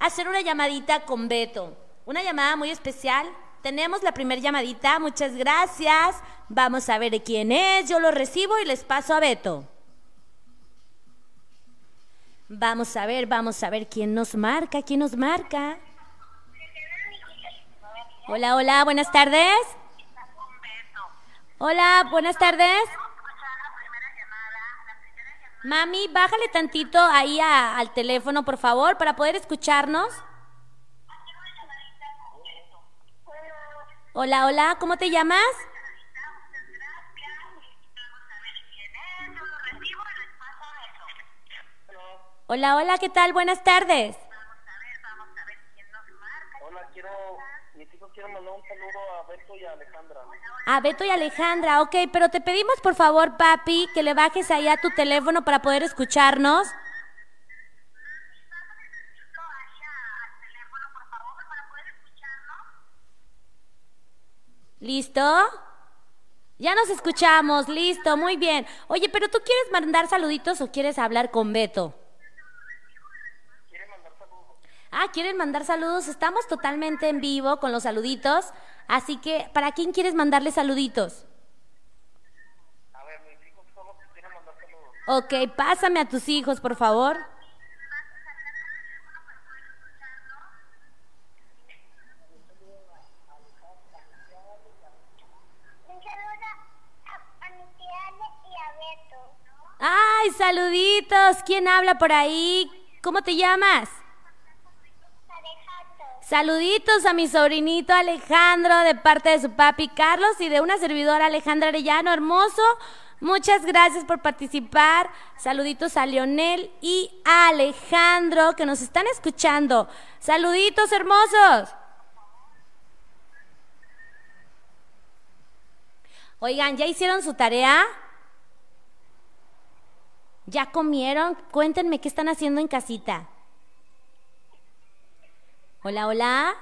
hacer una llamadita con Beto. Una llamada muy especial. Tenemos la primera llamadita. Muchas gracias. Vamos a ver quién es. Yo lo recibo y les paso a Beto. Vamos a ver, vamos a ver quién nos marca, quién nos marca. Hola, hola, buenas tardes. Hola, buenas tardes. Mami, bájale tantito ahí al teléfono, por favor, para poder escucharnos. Hola, hola, ¿cómo te llamas? Hola, hola, ¿qué tal? Buenas tardes. Hola, quiero, mis hijos quieren mandar un saludo a Beto y a Alejandra. A Beto y Alejandra, ok, pero te pedimos por favor, papi, que le bajes ahí a tu teléfono para poder escucharnos. ¿Listo? Ya nos escuchamos, listo, muy bien. Oye, pero tú quieres mandar saluditos o quieres hablar con Beto? Ah, quieren mandar saludos. Estamos totalmente en vivo con los saluditos. Así que, ¿para quién quieres mandarle saluditos? Ok, pásame a tus hijos, por favor. Un saludo a, a mi tía Ale y a Beto. ¡Ay, saluditos! ¿Quién habla por ahí? ¿Cómo te llamas? Saluditos a mi sobrinito Alejandro de parte de su papi Carlos y de una servidora Alejandra Arellano, hermoso. Muchas gracias por participar. Saluditos a Leonel y a Alejandro que nos están escuchando. Saluditos hermosos. Oigan, ¿ya hicieron su tarea? ¿Ya comieron? Cuéntenme qué están haciendo en casita. Hola, hola.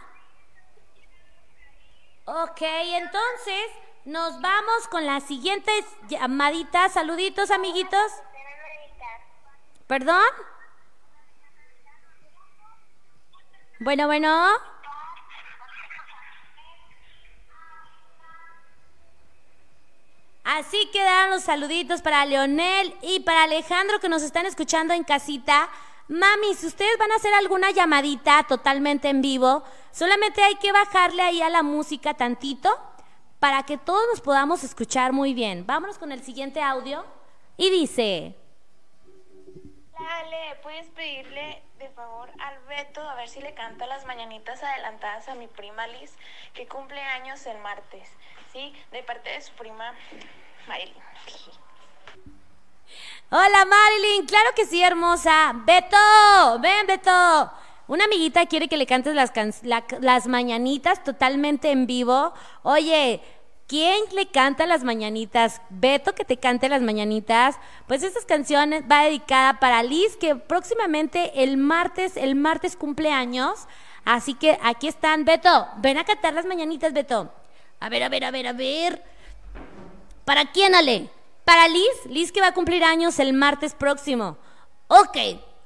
Ok, entonces nos vamos con las siguientes llamaditas. Saluditos, amiguitos. ¿Perdón? Bueno, bueno. Así quedaron los saluditos para Leonel y para Alejandro que nos están escuchando en casita. Mami, si ustedes van a hacer alguna llamadita totalmente en vivo, solamente hay que bajarle ahí a la música tantito para que todos nos podamos escuchar muy bien. Vámonos con el siguiente audio. Y dice, Dale, puedes pedirle de favor al Beto a ver si le canta las mañanitas adelantadas a mi prima Liz, que cumple años el martes, ¿sí? De parte de su prima Maylin. Hola Marilyn, claro que sí, hermosa. Beto, ven Beto. Una amiguita quiere que le cantes las, las mañanitas totalmente en vivo. Oye, ¿quién le canta las mañanitas? Beto que te cante las mañanitas. Pues estas canciones va dedicada para Liz, que próximamente el martes, el martes cumpleaños. Así que aquí están. Beto, ven a cantar las mañanitas, Beto. A ver, a ver, a ver, a ver. ¿Para quién, Ale? Para Liz, Liz que va a cumplir años el martes próximo. Ok.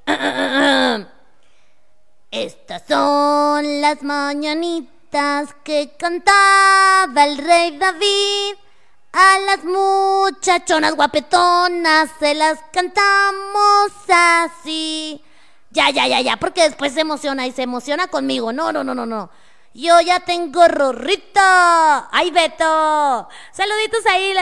Estas son las mañanitas que cantaba el rey David. A las muchachonas guapetonas se las cantamos así. Ya, ya, ya, ya, porque después se emociona y se emociona conmigo. No, no, no, no, no. Yo ya tengo rorrito. ¡Ay, Beto! Saluditos ahí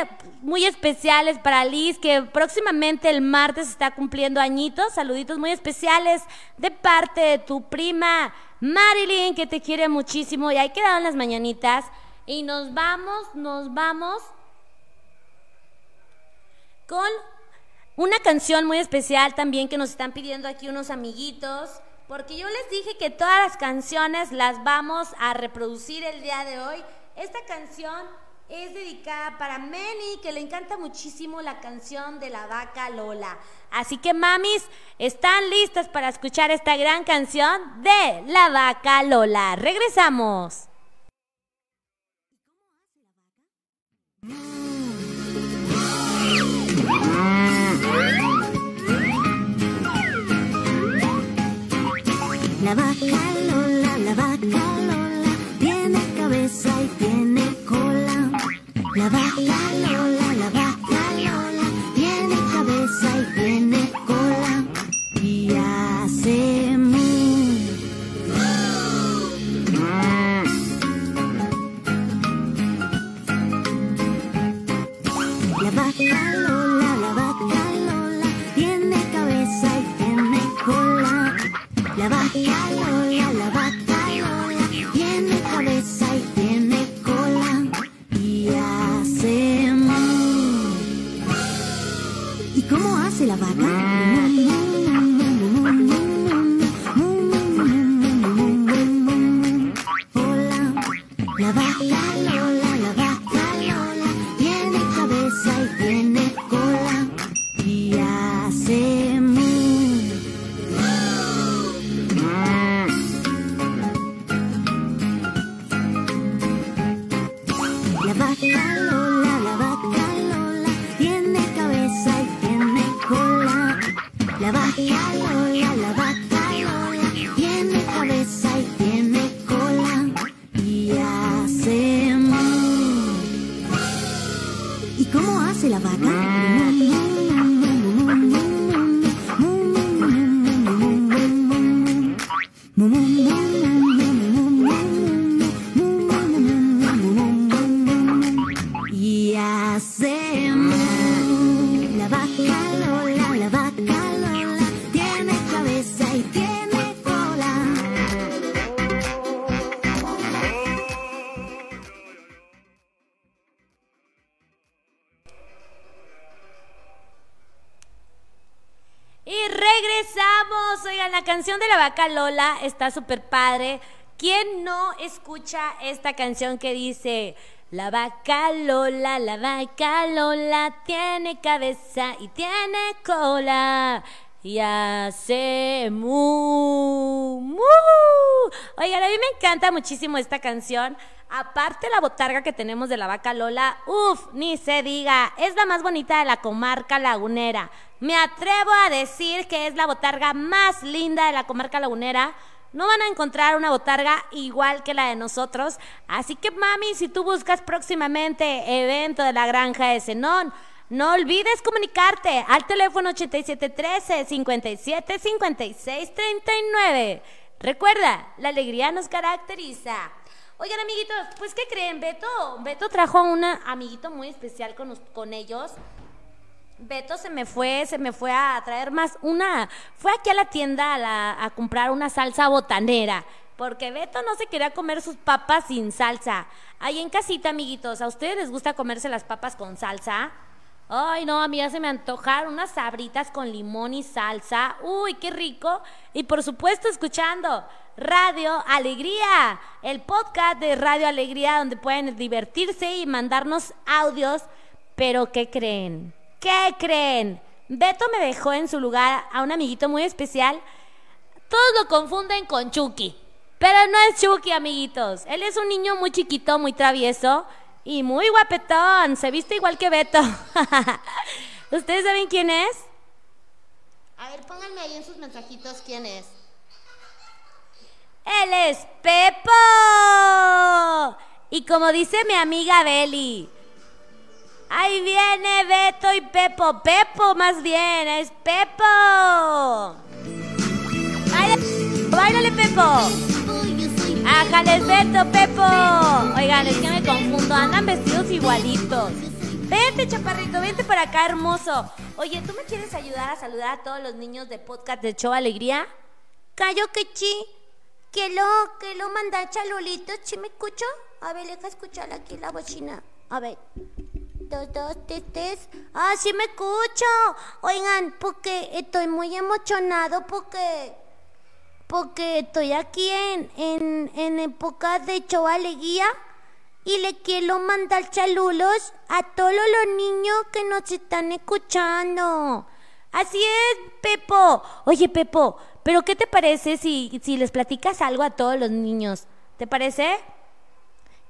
muy especiales para Liz, que próximamente el martes está cumpliendo añitos. Saluditos muy especiales de parte de tu prima Marilyn, que te quiere muchísimo. Y ahí quedaron las mañanitas. Y nos vamos, nos vamos con una canción muy especial también que nos están pidiendo aquí unos amiguitos, porque yo les dije que todas las canciones las vamos a reproducir el día de hoy. Esta canción es dedicada para Manny, que le encanta muchísimo la canción de la vaca Lola. Así que mamis, ¿están listas para escuchar esta gran canción de la vaca Lola? Regresamos. La vaca Lola, la vaca Lola, tiene cabeza y tiene cola. La vaca Lola, la vaca Lola, tiene cabeza y tiene cola. Y hace やばい。Vaca Lola está súper padre. ¿Quién no escucha esta canción que dice, la vaca Lola, la vaca Lola tiene cabeza y tiene cola? Y hace mu, mu. Oigan, a mí me encanta muchísimo esta canción. Aparte la botarga que tenemos de la vaca Lola, uff, ni se diga, es la más bonita de la comarca lagunera. Me atrevo a decir que es la botarga más linda de la comarca lagunera. No van a encontrar una botarga igual que la de nosotros. Así que mami, si tú buscas próximamente evento de la granja de Zenón, no olvides comunicarte al teléfono 8713 57 56 39. Recuerda, la alegría nos caracteriza. Oigan, amiguitos, pues ¿qué creen? Beto, Beto trajo a un amiguito muy especial con, con ellos. Beto se me fue, se me fue a traer más una, fue aquí a la tienda a, la- a comprar una salsa botanera, porque Beto no se quería comer sus papas sin salsa. Ahí en casita, amiguitos, ¿a ustedes les gusta comerse las papas con salsa? Ay, no, a mí ya se me antojaron unas sabritas con limón y salsa. Uy, qué rico. Y por supuesto, escuchando Radio Alegría, el podcast de Radio Alegría donde pueden divertirse y mandarnos audios. Pero, ¿qué creen? ¿Qué creen? Beto me dejó en su lugar a un amiguito muy especial. Todos lo confunden con Chucky. Pero no es Chucky, amiguitos. Él es un niño muy chiquito, muy travieso y muy guapetón. Se viste igual que Beto. ¿Ustedes saben quién es? A ver, pónganme ahí en sus mensajitos quién es. Él es Pepo. Y como dice mi amiga Beli, ahí viene Beto y Pepo. Pepo más bien, es Pepo. Báilale, báilale Pepo. Ájales Beto, Pepo. Oigan, es que me confundo, andan vestidos igualitos. Vente, chaparrito, vente para acá, hermoso. Oye, ¿tú me quieres ayudar a saludar a todos los niños de podcast de Show Alegría? Callo que chi. Que lo, que lo manda chalolito, ¿sí me escucho? A ver, deja escuchar aquí la bocina. A ver. Dos, dos, tres, tres. Ah, sí me escucho. Oigan, porque estoy muy emocionado porque porque estoy aquí en, en, en época de show alegría y le quiero mandar saludos a todos los niños que nos están escuchando. Así es, Pepo. Oye, Pepo, ¿pero qué te parece si, si les platicas algo a todos los niños? ¿Te parece?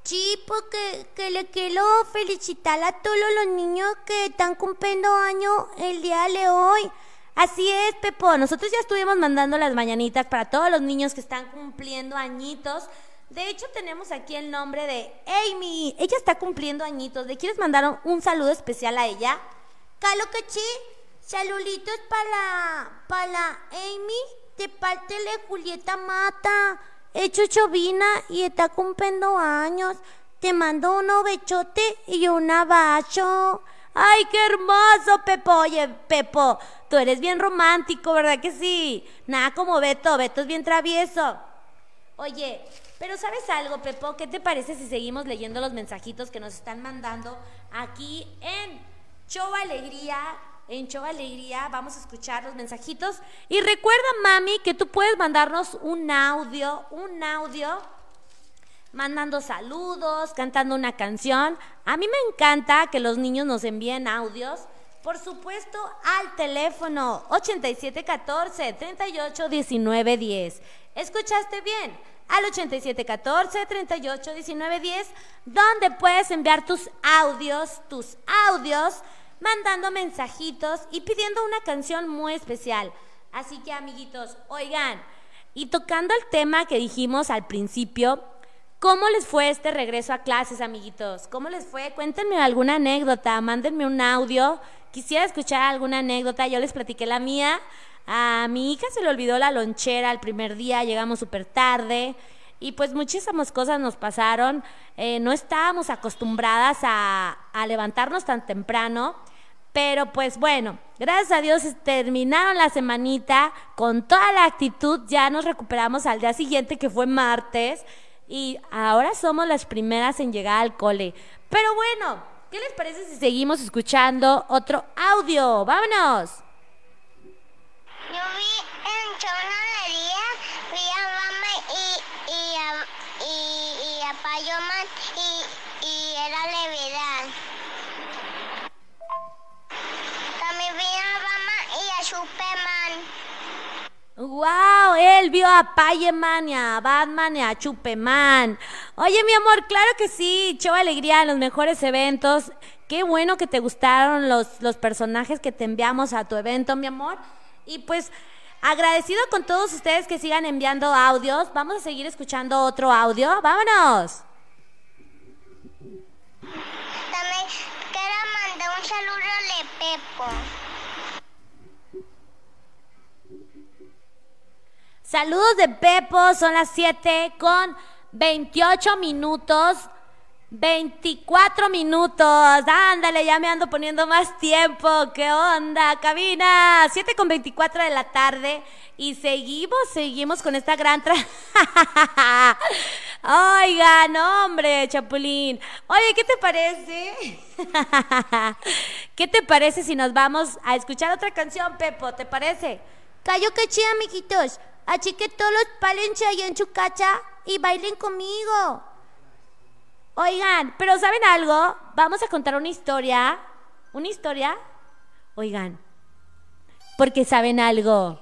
Sí, porque que le quiero felicitar a todos los niños que están cumpliendo años el día de hoy. Así es, Pepo. Nosotros ya estuvimos mandando las mañanitas para todos los niños que están cumpliendo añitos. De hecho, tenemos aquí el nombre de Amy. Ella está cumpliendo añitos. ¿Le quieres mandar un, saludo especial a ella? Claro que sí. Saluditos para, para Amy de parte Julieta Mata. Es Chuchovina y está cumpliendo años. Te mando un ovechote y un abrazo. ¡Ay, qué hermoso, Pepo! Oye, Pepo, tú eres bien romántico, ¿verdad que sí? Nada como Beto, Beto es bien travieso. Oye, pero ¿sabes algo, Pepo? ¿Qué te parece si seguimos leyendo los mensajitos que nos están mandando aquí en Show Alegría en Show Alegría. Vamos a escuchar los mensajitos. Y recuerda, mami, que tú puedes mandarnos un audio, un audio, mandando saludos, cantando una canción. A mí me encanta que los niños nos envíen audios. Por supuesto, al teléfono 8714 38 19 10. ¿Escuchaste bien? Al 8714 38 19 10, donde puedes enviar tus audios, tus audios, mandando mensajitos y pidiendo una canción muy especial. Así que, amiguitos, oigan, y tocando el tema que dijimos al principio, ¿Cómo les fue este regreso a clases, amiguitos? ¿Cómo les fue? Cuéntenme alguna anécdota, mándenme un audio. Quisiera escuchar alguna anécdota. Yo les platiqué la mía. A mi hija se le olvidó la lonchera el primer día, llegamos súper tarde y pues muchísimas cosas nos pasaron. Eh, no estábamos acostumbradas a, a levantarnos tan temprano. Pero pues bueno, gracias a Dios terminaron la semanita con toda la actitud, ya nos recuperamos al día siguiente que fue martes y ahora somos las primeras en llegar al cole. Pero bueno, ¿qué les parece si seguimos escuchando otro audio? ¡Vámonos! Yo vi en Chonadería, vi a mamá y, y, a, y, y a Payoman y, y era Levidad. ¡Wow! Él vio a Payeman y a Batman y a Chupeman. Oye, mi amor, claro que sí. Show Alegría los mejores eventos. Qué bueno que te gustaron los, los personajes que te enviamos a tu evento, mi amor. Y pues, agradecido con todos ustedes que sigan enviando audios. Vamos a seguir escuchando otro audio. ¡Vámonos! También quiero mandar un saludo de Pepo. Saludos de Pepo, son las 7 con 28 minutos. 24 minutos. Ándale, ya me ando poniendo más tiempo. ¿Qué onda, cabina? 7 con 24 de la tarde. Y seguimos, seguimos con esta gran... Tra... Oigan, hombre, Chapulín. Oye, ¿qué te parece? ¿Qué te parece si nos vamos a escuchar otra canción, Pepo? ¿Te parece? Callo que chida, amiguitos. Así que todos los pálense ahí en su casa y bailen conmigo. Oigan, pero ¿saben algo? Vamos a contar una historia. ¿Una historia? Oigan, porque saben algo.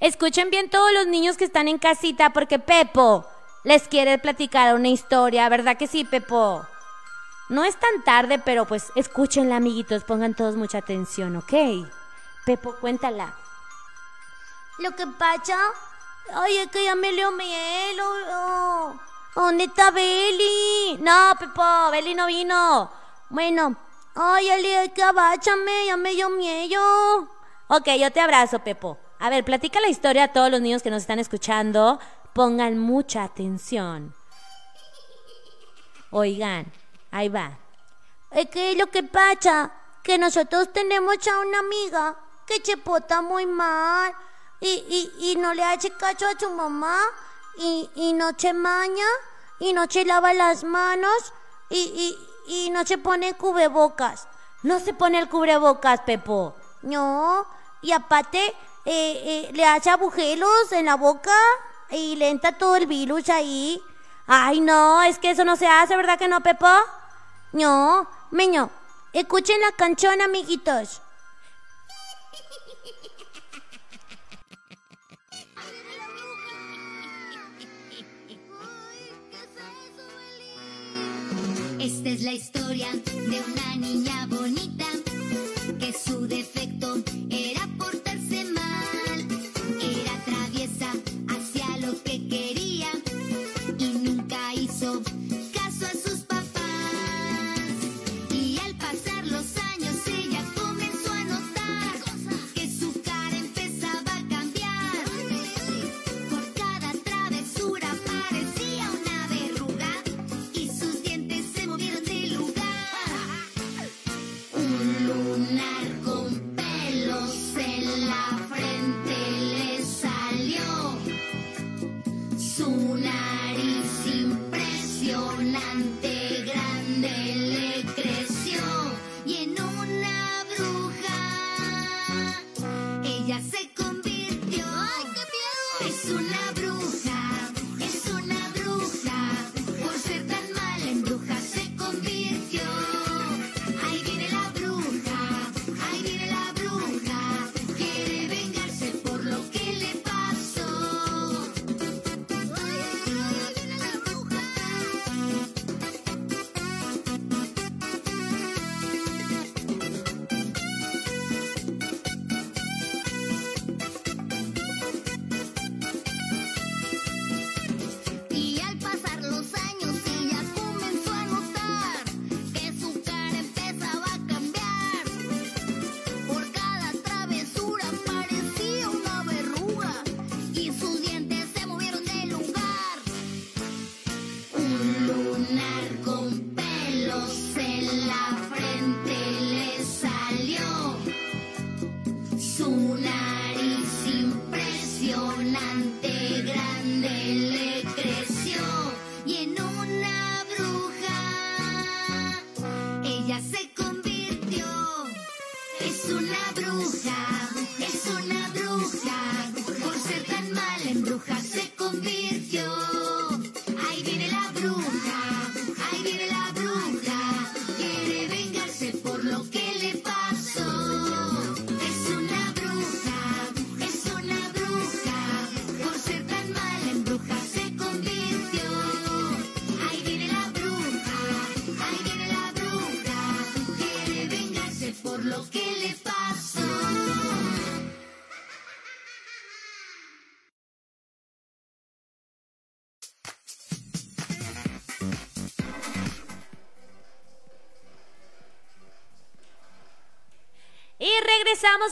Escuchen bien todos los niños que están en casita porque Pepo les quiere platicar una historia, ¿verdad que sí, Pepo? No es tan tarde, pero pues escúchenla, amiguitos, pongan todos mucha atención, ¿ok? Pepo, cuéntala. Lo que pasa, ay, es que ya me dio miedo. oh. ¿Dónde está Beli? No, Pepo, Beli no vino. Bueno, ay, Ali, es que abáchame, ya me dio miedo. Ok, yo te abrazo, Pepo. A ver, platica la historia a todos los niños que nos están escuchando. Pongan mucha atención. Oigan, ahí va. Es que lo que pasa, que nosotros tenemos a una amiga que se pota muy mal y, y, y no le hace caso a su mamá y, y no se maña y no se lava las manos y, y, y no se pone cubrebocas. No se pone el cubrebocas, Pepo. No, y aparte eh, eh, le hace agujeros en la boca y le entra todo el virus ahí. Ay, no, es que eso no se hace, ¿verdad que no, Pepo? No, meño, escuchen la canción, amiguitos. Esta es la historia de una niña bonita que su defecto era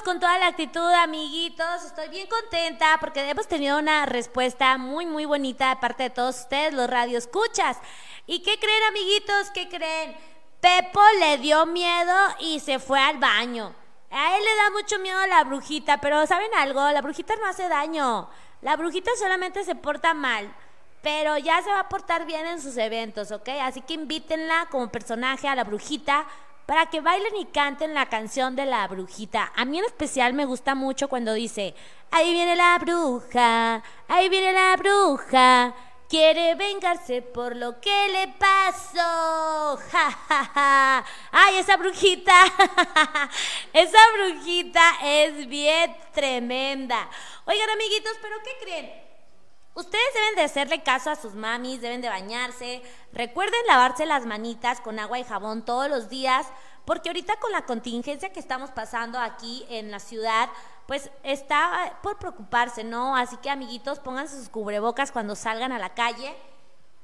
con toda la actitud, amiguitos. Estoy bien contenta porque hemos tenido una respuesta muy, muy bonita de parte de todos ustedes, los radioescuchas. ¿Y qué creen, amiguitos? ¿Qué creen? Pepo le dio miedo y se fue al baño. A él le da mucho miedo la brujita, pero ¿saben algo? La brujita no hace daño. La brujita solamente se porta mal, pero ya se va a portar bien en sus eventos, ¿ok? Así que invítenla como personaje a la brujita para que bailen y canten la canción de la brujita. A mí en especial me gusta mucho cuando dice, ahí viene la bruja, ahí viene la bruja, quiere vengarse por lo que le pasó. Ja, ja, ja. Ay, esa brujita, esa brujita es bien tremenda. Oigan, amiguitos, ¿pero qué creen? Ustedes deben de hacerle caso a sus mamis, deben de bañarse. Recuerden lavarse las manitas con agua y jabón todos los días, porque ahorita con la contingencia que estamos pasando aquí en la ciudad, pues está por preocuparse, ¿no? Así que amiguitos, pónganse sus cubrebocas cuando salgan a la calle.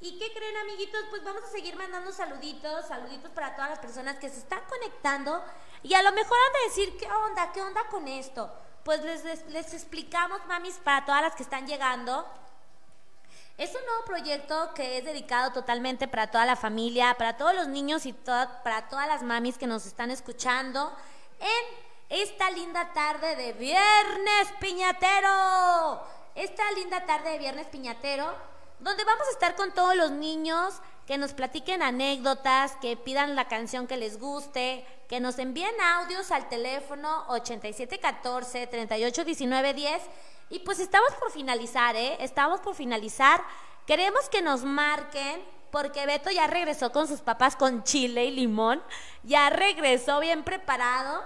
¿Y qué creen, amiguitos? Pues vamos a seguir mandando saluditos, saluditos para todas las personas que se están conectando y a lo mejor han de decir, ¿qué onda? ¿Qué onda con esto? Pues les, les, les explicamos, mamis, para todas las que están llegando. Es un nuevo proyecto que es dedicado totalmente para toda la familia, para todos los niños y para todas las mamis que nos están escuchando en esta linda tarde de Viernes Piñatero. Esta linda tarde de Viernes Piñatero, donde vamos a estar con todos los niños que nos platiquen anécdotas, que pidan la canción que les guste, que nos envíen audios al teléfono 8714 381910 y pues estamos por finalizar, ¿eh? Estamos por finalizar. Queremos que nos marquen porque Beto ya regresó con sus papás con chile y limón. Ya regresó bien preparado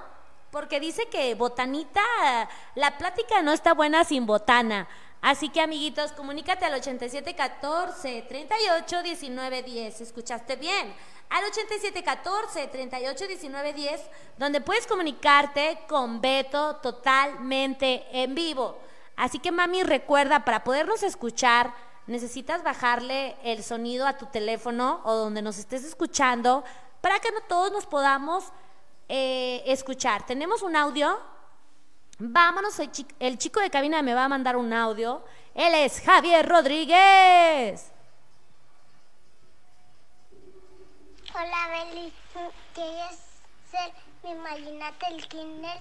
porque dice que botanita, la plática no está buena sin botana. Así que amiguitos, comunícate al 8714 38 19 10. ¿Escuchaste bien? Al 8714 38 19 10, donde puedes comunicarte con Beto totalmente en vivo. Así que mami, recuerda, para podernos escuchar, necesitas bajarle el sonido a tu teléfono o donde nos estés escuchando para que no todos nos podamos eh, escuchar. ¿Tenemos un audio? Vámonos, el, chi- el chico de cabina me va a mandar un audio. Él es Javier Rodríguez. Hola, Beli. ¿Quieres ser mi madrina del kinder?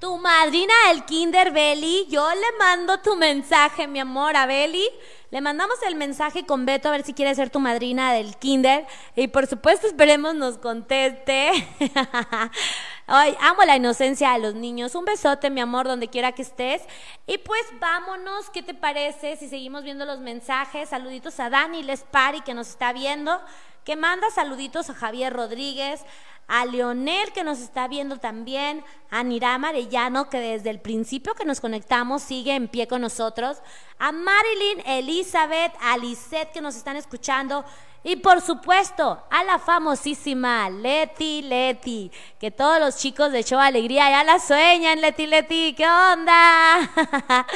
Tu madrina del Kinder Belly, yo le mando tu mensaje, mi amor, a Belly. Le mandamos el mensaje con Beto a ver si quiere ser tu madrina del Kinder. Y por supuesto, esperemos nos conteste. Ay, amo la inocencia de los niños. Un besote, mi amor, donde quiera que estés. Y pues vámonos, ¿qué te parece si seguimos viendo los mensajes? Saluditos a Dani Lespari que nos está viendo, que manda saluditos a Javier Rodríguez, a Leonel que nos está viendo también, a Nirama Arellano que desde el principio que nos conectamos sigue en pie con nosotros, a Marilyn, Elizabeth, a Lisette que nos están escuchando y por supuesto a la famosísima Leti Leti, que todos los chicos de Show Alegría ya la sueñan, Leti Leti, ¿qué onda?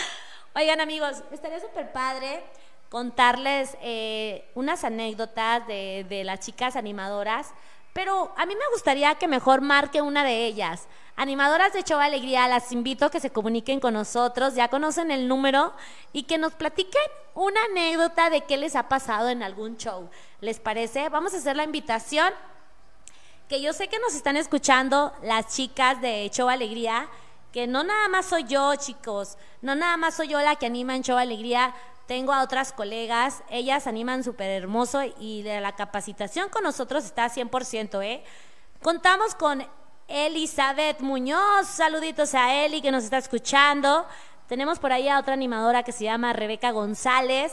Oigan amigos, estaría súper padre contarles eh, unas anécdotas de, de las chicas animadoras, pero a mí me gustaría que mejor marque una de ellas. Animadoras de Show Alegría, las invito a que se comuniquen con nosotros, ya conocen el número y que nos platiquen una anécdota de qué les ha pasado en algún show. ¿Les parece? Vamos a hacer la invitación porque yo sé que nos están escuchando las chicas de Show Alegría, que no nada más soy yo, chicos, no nada más soy yo la que anima en Show Alegría, tengo a otras colegas, ellas animan súper hermoso y de la capacitación con nosotros está 100%, ¿eh? Contamos con Elizabeth Muñoz, saluditos a Eli que nos está escuchando. Tenemos por ahí a otra animadora que se llama Rebeca González.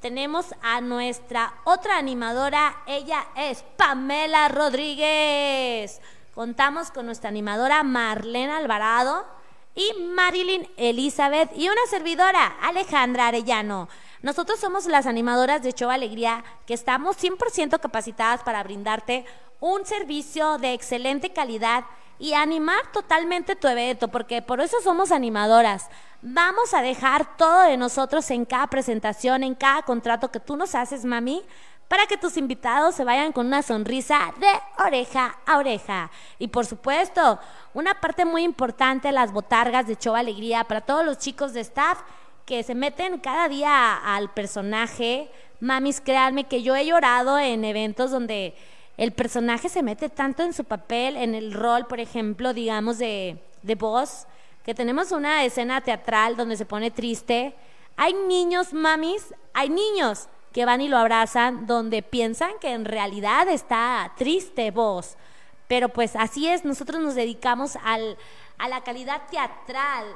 Tenemos a nuestra otra animadora, ella es Pamela Rodríguez. Contamos con nuestra animadora Marlena Alvarado y Marilyn Elizabeth y una servidora, Alejandra Arellano. Nosotros somos las animadoras de Show Alegría que estamos 100% capacitadas para brindarte un servicio de excelente calidad y animar totalmente tu evento, porque por eso somos animadoras. Vamos a dejar todo de nosotros en cada presentación, en cada contrato que tú nos haces, mami, para que tus invitados se vayan con una sonrisa de oreja a oreja. Y por supuesto, una parte muy importante, las botargas de Show Alegría para todos los chicos de staff que se meten cada día al personaje. Mamis, créanme que yo he llorado en eventos donde el personaje se mete tanto en su papel, en el rol, por ejemplo, digamos, de, de voz, que tenemos una escena teatral donde se pone triste. Hay niños, mamis, hay niños que van y lo abrazan, donde piensan que en realidad está triste voz. Pero pues así es, nosotros nos dedicamos al, a la calidad teatral.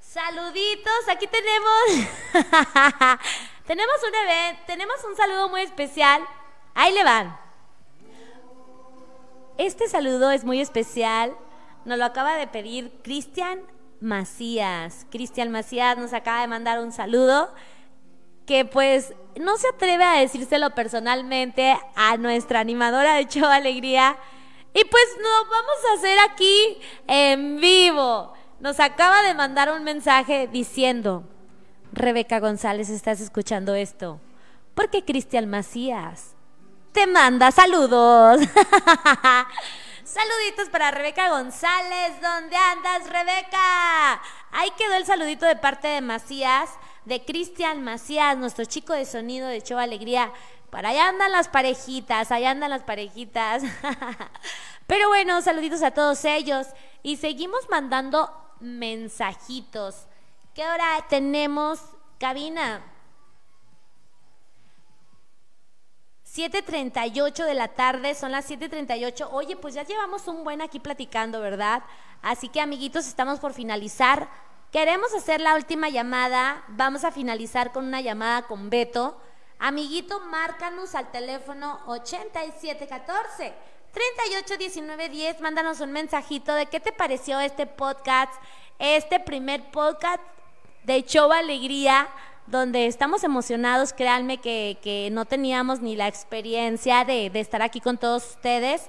Saluditos, aquí tenemos. tenemos un evento, tenemos un saludo muy especial. Ahí le van. Este saludo es muy especial. Nos lo acaba de pedir Cristian Macías. Cristian Macías nos acaba de mandar un saludo que pues no se atreve a decírselo personalmente a nuestra animadora de Show Alegría. Y pues nos vamos a hacer aquí en vivo. Nos acaba de mandar un mensaje diciendo, Rebeca González, ¿estás escuchando esto? Porque Cristian Macías te manda saludos. Saluditos para Rebeca González. ¿Dónde andas, Rebeca? Ahí quedó el saludito de parte de Macías, de Cristian Macías, nuestro chico de sonido de Show Alegría. Para allá andan las parejitas, allá andan las parejitas. Pero bueno, saluditos a todos ellos. Y seguimos mandando mensajitos. ¿Qué hora tenemos, cabina? 7.38 de la tarde, son las 7.38. Oye, pues ya llevamos un buen aquí platicando, ¿verdad? Así que amiguitos, estamos por finalizar. Queremos hacer la última llamada. Vamos a finalizar con una llamada con Beto. Amiguito, márcanos al teléfono 8714 381910. Mándanos un mensajito de qué te pareció este podcast, este primer podcast de Show Alegría donde estamos emocionados, créanme que, que no teníamos ni la experiencia de, de estar aquí con todos ustedes.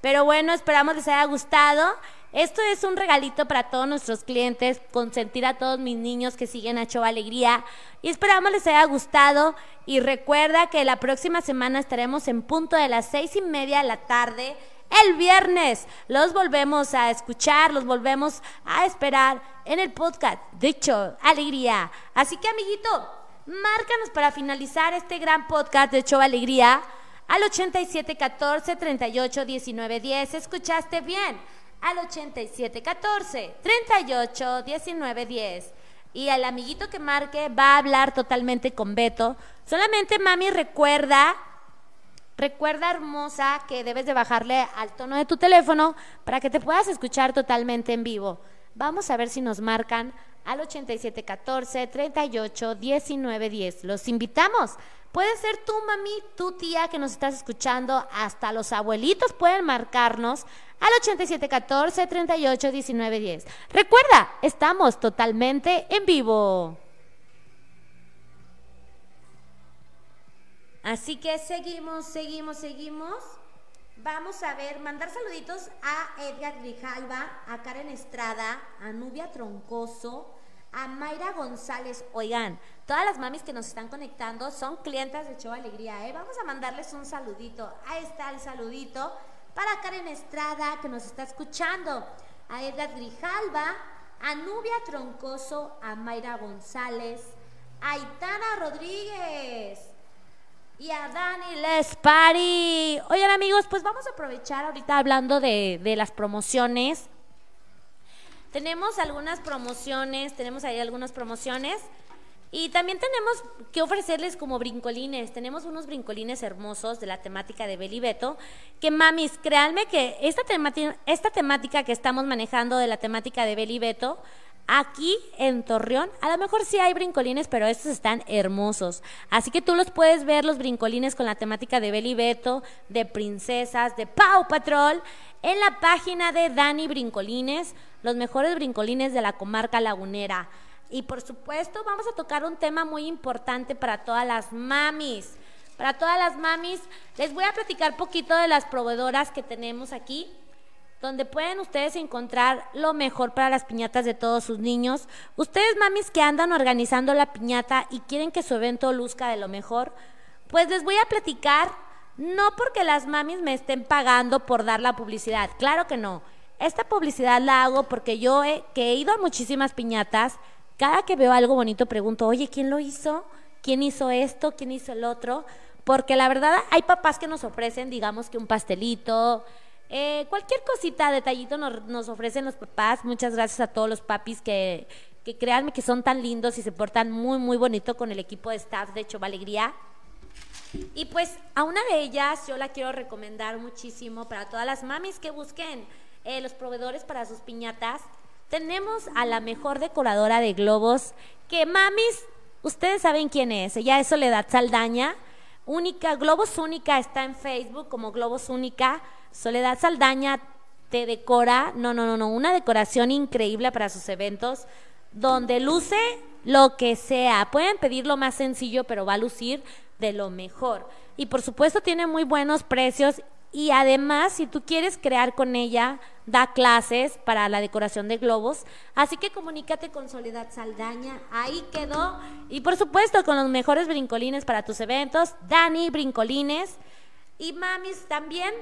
Pero bueno, esperamos les haya gustado. Esto es un regalito para todos nuestros clientes, consentir a todos mis niños que siguen a Show Alegría. Y esperamos les haya gustado. Y recuerda que la próxima semana estaremos en punto de las seis y media de la tarde. El viernes los volvemos a escuchar, los volvemos a esperar en el podcast de Show Alegría. Así que, amiguito, márcanos para finalizar este gran podcast de Show Alegría al 8714 38 19 10. ¿Escuchaste bien? Al 8714 38 19 10. Y al amiguito que marque va a hablar totalmente con Beto. Solamente, mami, recuerda Recuerda, hermosa, que debes de bajarle al tono de tu teléfono para que te puedas escuchar totalmente en vivo. Vamos a ver si nos marcan al 8714 38 19 10. Los invitamos. Puede ser tú, mami, tu tía que nos estás escuchando, hasta los abuelitos pueden marcarnos al 8714 38 19 10. Recuerda, estamos totalmente en vivo. Así que seguimos, seguimos, seguimos. Vamos a ver, mandar saluditos a Edgar Grijalva, a Karen Estrada, a Nubia Troncoso, a Mayra González. Oigan, todas las mamis que nos están conectando son clientas de Show Alegría, ¿eh? Vamos a mandarles un saludito. Ahí está el saludito para Karen Estrada, que nos está escuchando. A Edgar Grijalva, a Nubia Troncoso, a Mayra González, a Itana Rodríguez. Y a Dani Les Party. Oigan amigos, pues vamos a aprovechar ahorita hablando de, de las promociones. Tenemos algunas promociones, tenemos ahí algunas promociones. Y también tenemos que ofrecerles como brincolines. Tenemos unos brincolines hermosos de la temática de Beli Beto. Que mamis, créanme que esta, temati- esta temática que estamos manejando de la temática de Beli Beto, aquí en Torreón, a lo mejor sí hay brincolines, pero estos están hermosos. Así que tú los puedes ver, los brincolines con la temática de Beli Beto, de princesas, de Pau Patrol, en la página de Dani Brincolines, los mejores brincolines de la comarca lagunera. Y por supuesto, vamos a tocar un tema muy importante para todas las mamis. Para todas las mamis, les voy a platicar poquito de las proveedoras que tenemos aquí, donde pueden ustedes encontrar lo mejor para las piñatas de todos sus niños. Ustedes, mamis, que andan organizando la piñata y quieren que su evento luzca de lo mejor, pues les voy a platicar, no porque las mamis me estén pagando por dar la publicidad, claro que no. Esta publicidad la hago porque yo he, que he ido a muchísimas piñatas, cada que veo algo bonito pregunto, oye, ¿quién lo hizo? ¿Quién hizo esto? ¿Quién hizo el otro? Porque la verdad hay papás que nos ofrecen, digamos que un pastelito, eh, cualquier cosita, detallito nos, nos ofrecen los papás. Muchas gracias a todos los papis que, que créanme que son tan lindos y se portan muy, muy bonito con el equipo de staff de Chova Alegría. Y pues a una de ellas yo la quiero recomendar muchísimo para todas las mamis que busquen eh, los proveedores para sus piñatas. Tenemos a la mejor decoradora de globos, que mamis, ustedes saben quién es, ella es Soledad Saldaña. Única, Globos Única está en Facebook como Globos Única. Soledad Saldaña te decora, no, no, no, no, una decoración increíble para sus eventos, donde luce lo que sea. Pueden pedir lo más sencillo, pero va a lucir de lo mejor. Y por supuesto tiene muy buenos precios y además si tú quieres crear con ella, da clases para la decoración de globos. Así que comunícate con Soledad Saldaña, ahí quedó. Y por supuesto con los mejores brincolines para tus eventos, Dani Brincolines. Y mamis también,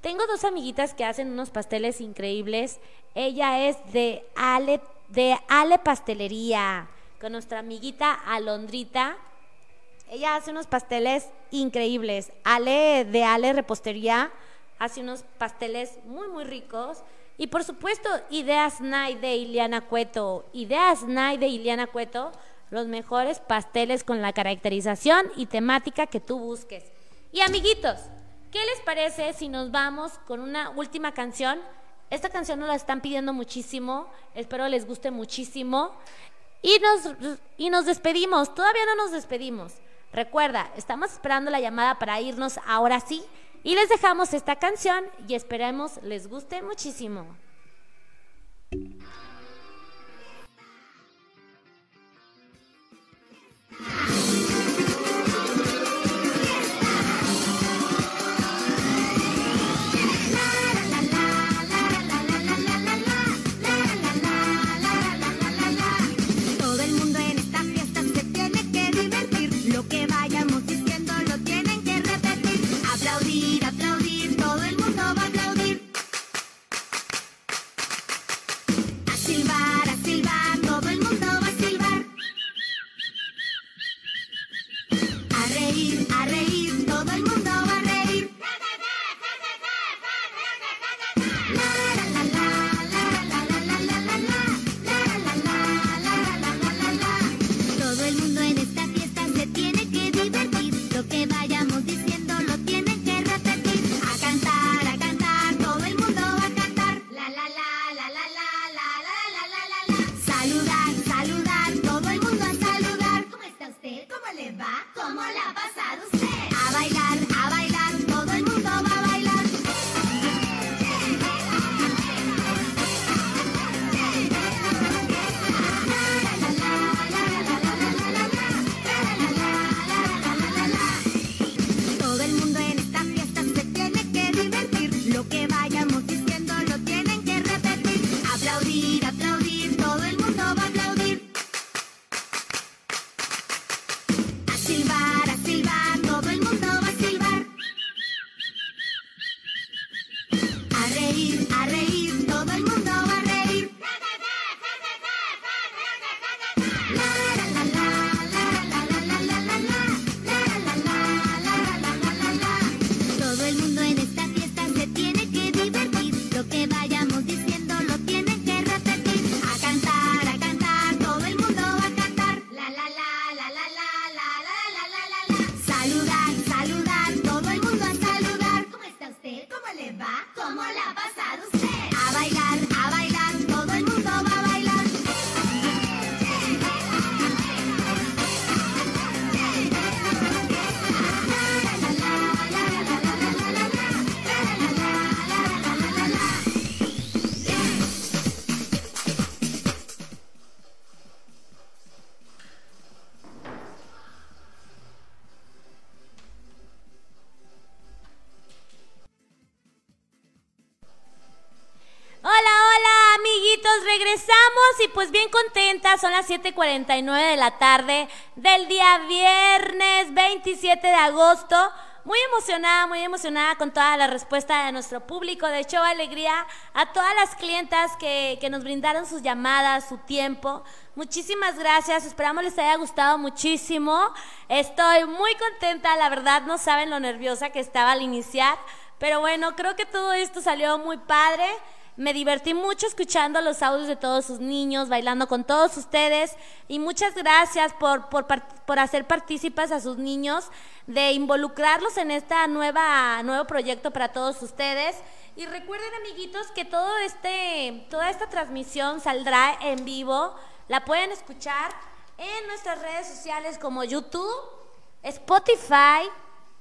tengo dos amiguitas que hacen unos pasteles increíbles. Ella es de Ale, de Ale Pastelería, con nuestra amiguita Alondrita. Ella hace unos pasteles increíbles. Ale de Ale Repostería hace unos pasteles muy, muy ricos. Y por supuesto, Ideas Night de Iliana Cueto. Ideas Night de Iliana Cueto, los mejores pasteles con la caracterización y temática que tú busques. Y amiguitos, ¿qué les parece si nos vamos con una última canción? Esta canción nos la están pidiendo muchísimo, espero les guste muchísimo. Y nos, y nos despedimos, todavía no nos despedimos. Recuerda, estamos esperando la llamada para irnos ahora sí. Y les dejamos esta canción y esperemos les guste muchísimo. Son las 7:49 de la tarde del día viernes 27 de agosto. Muy emocionada, muy emocionada con toda la respuesta de nuestro público. De hecho, alegría a todas las clientas que, que nos brindaron sus llamadas, su tiempo. Muchísimas gracias, esperamos les haya gustado muchísimo. Estoy muy contenta, la verdad no saben lo nerviosa que estaba al iniciar. Pero bueno, creo que todo esto salió muy padre. Me divertí mucho escuchando los audios de todos sus niños, bailando con todos ustedes y muchas gracias por, por, por hacer partícipes a sus niños, de involucrarlos en este nuevo proyecto para todos ustedes. Y recuerden amiguitos que todo este, toda esta transmisión saldrá en vivo, la pueden escuchar en nuestras redes sociales como YouTube, Spotify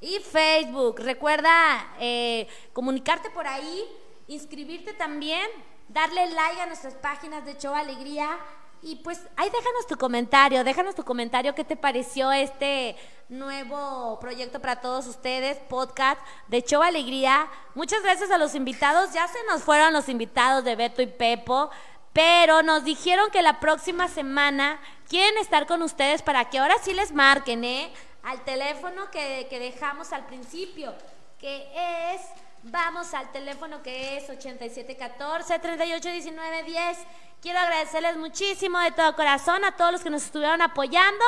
y Facebook. Recuerda eh, comunicarte por ahí, inscribirte también, darle like a nuestras páginas de Show Alegría. Y pues ahí déjanos tu comentario, déjanos tu comentario qué te pareció este nuevo proyecto para todos ustedes, podcast de Show Alegría. Muchas gracias a los invitados, ya se nos fueron los invitados de Beto y Pepo, pero nos dijeron que la próxima semana quieren estar con ustedes para que ahora sí les marquen, ¿eh? Al teléfono que, que dejamos al principio, que es, vamos al teléfono que es 8714-381910. Quiero agradecerles muchísimo de todo corazón a todos los que nos estuvieron apoyando.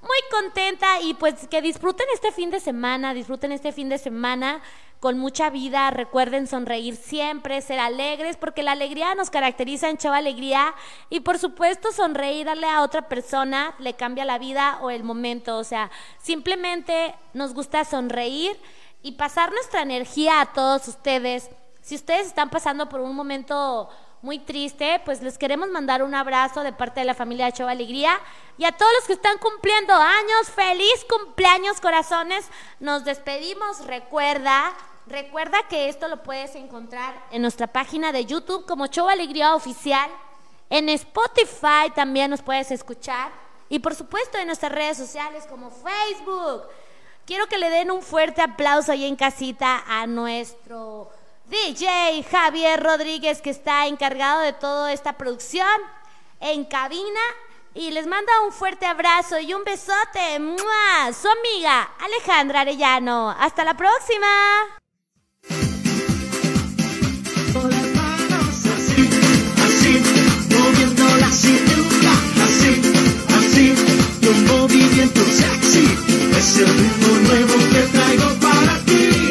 Muy contenta y pues que disfruten este fin de semana, disfruten este fin de semana con mucha vida. Recuerden sonreír siempre, ser alegres, porque la alegría nos caracteriza en Chava Alegría. Y por supuesto, sonreír, darle a otra persona, le cambia la vida o el momento. O sea, simplemente nos gusta sonreír y pasar nuestra energía a todos ustedes. Si ustedes están pasando por un momento muy triste, pues les queremos mandar un abrazo de parte de la familia de Chava Alegría y a todos los que están cumpliendo años, feliz cumpleaños corazones, nos despedimos, recuerda, recuerda que esto lo puedes encontrar en nuestra página de YouTube como Chava Alegría Oficial, en Spotify también nos puedes escuchar y por supuesto en nuestras redes sociales como Facebook. Quiero que le den un fuerte aplauso ahí en casita a nuestro DJ Javier Rodríguez que está encargado de toda esta producción en cabina y les manda un fuerte abrazo y un besote. ¡Mua! Su amiga Alejandra Arellano. Hasta la próxima. Es el ritmo nuevo que traigo para ti.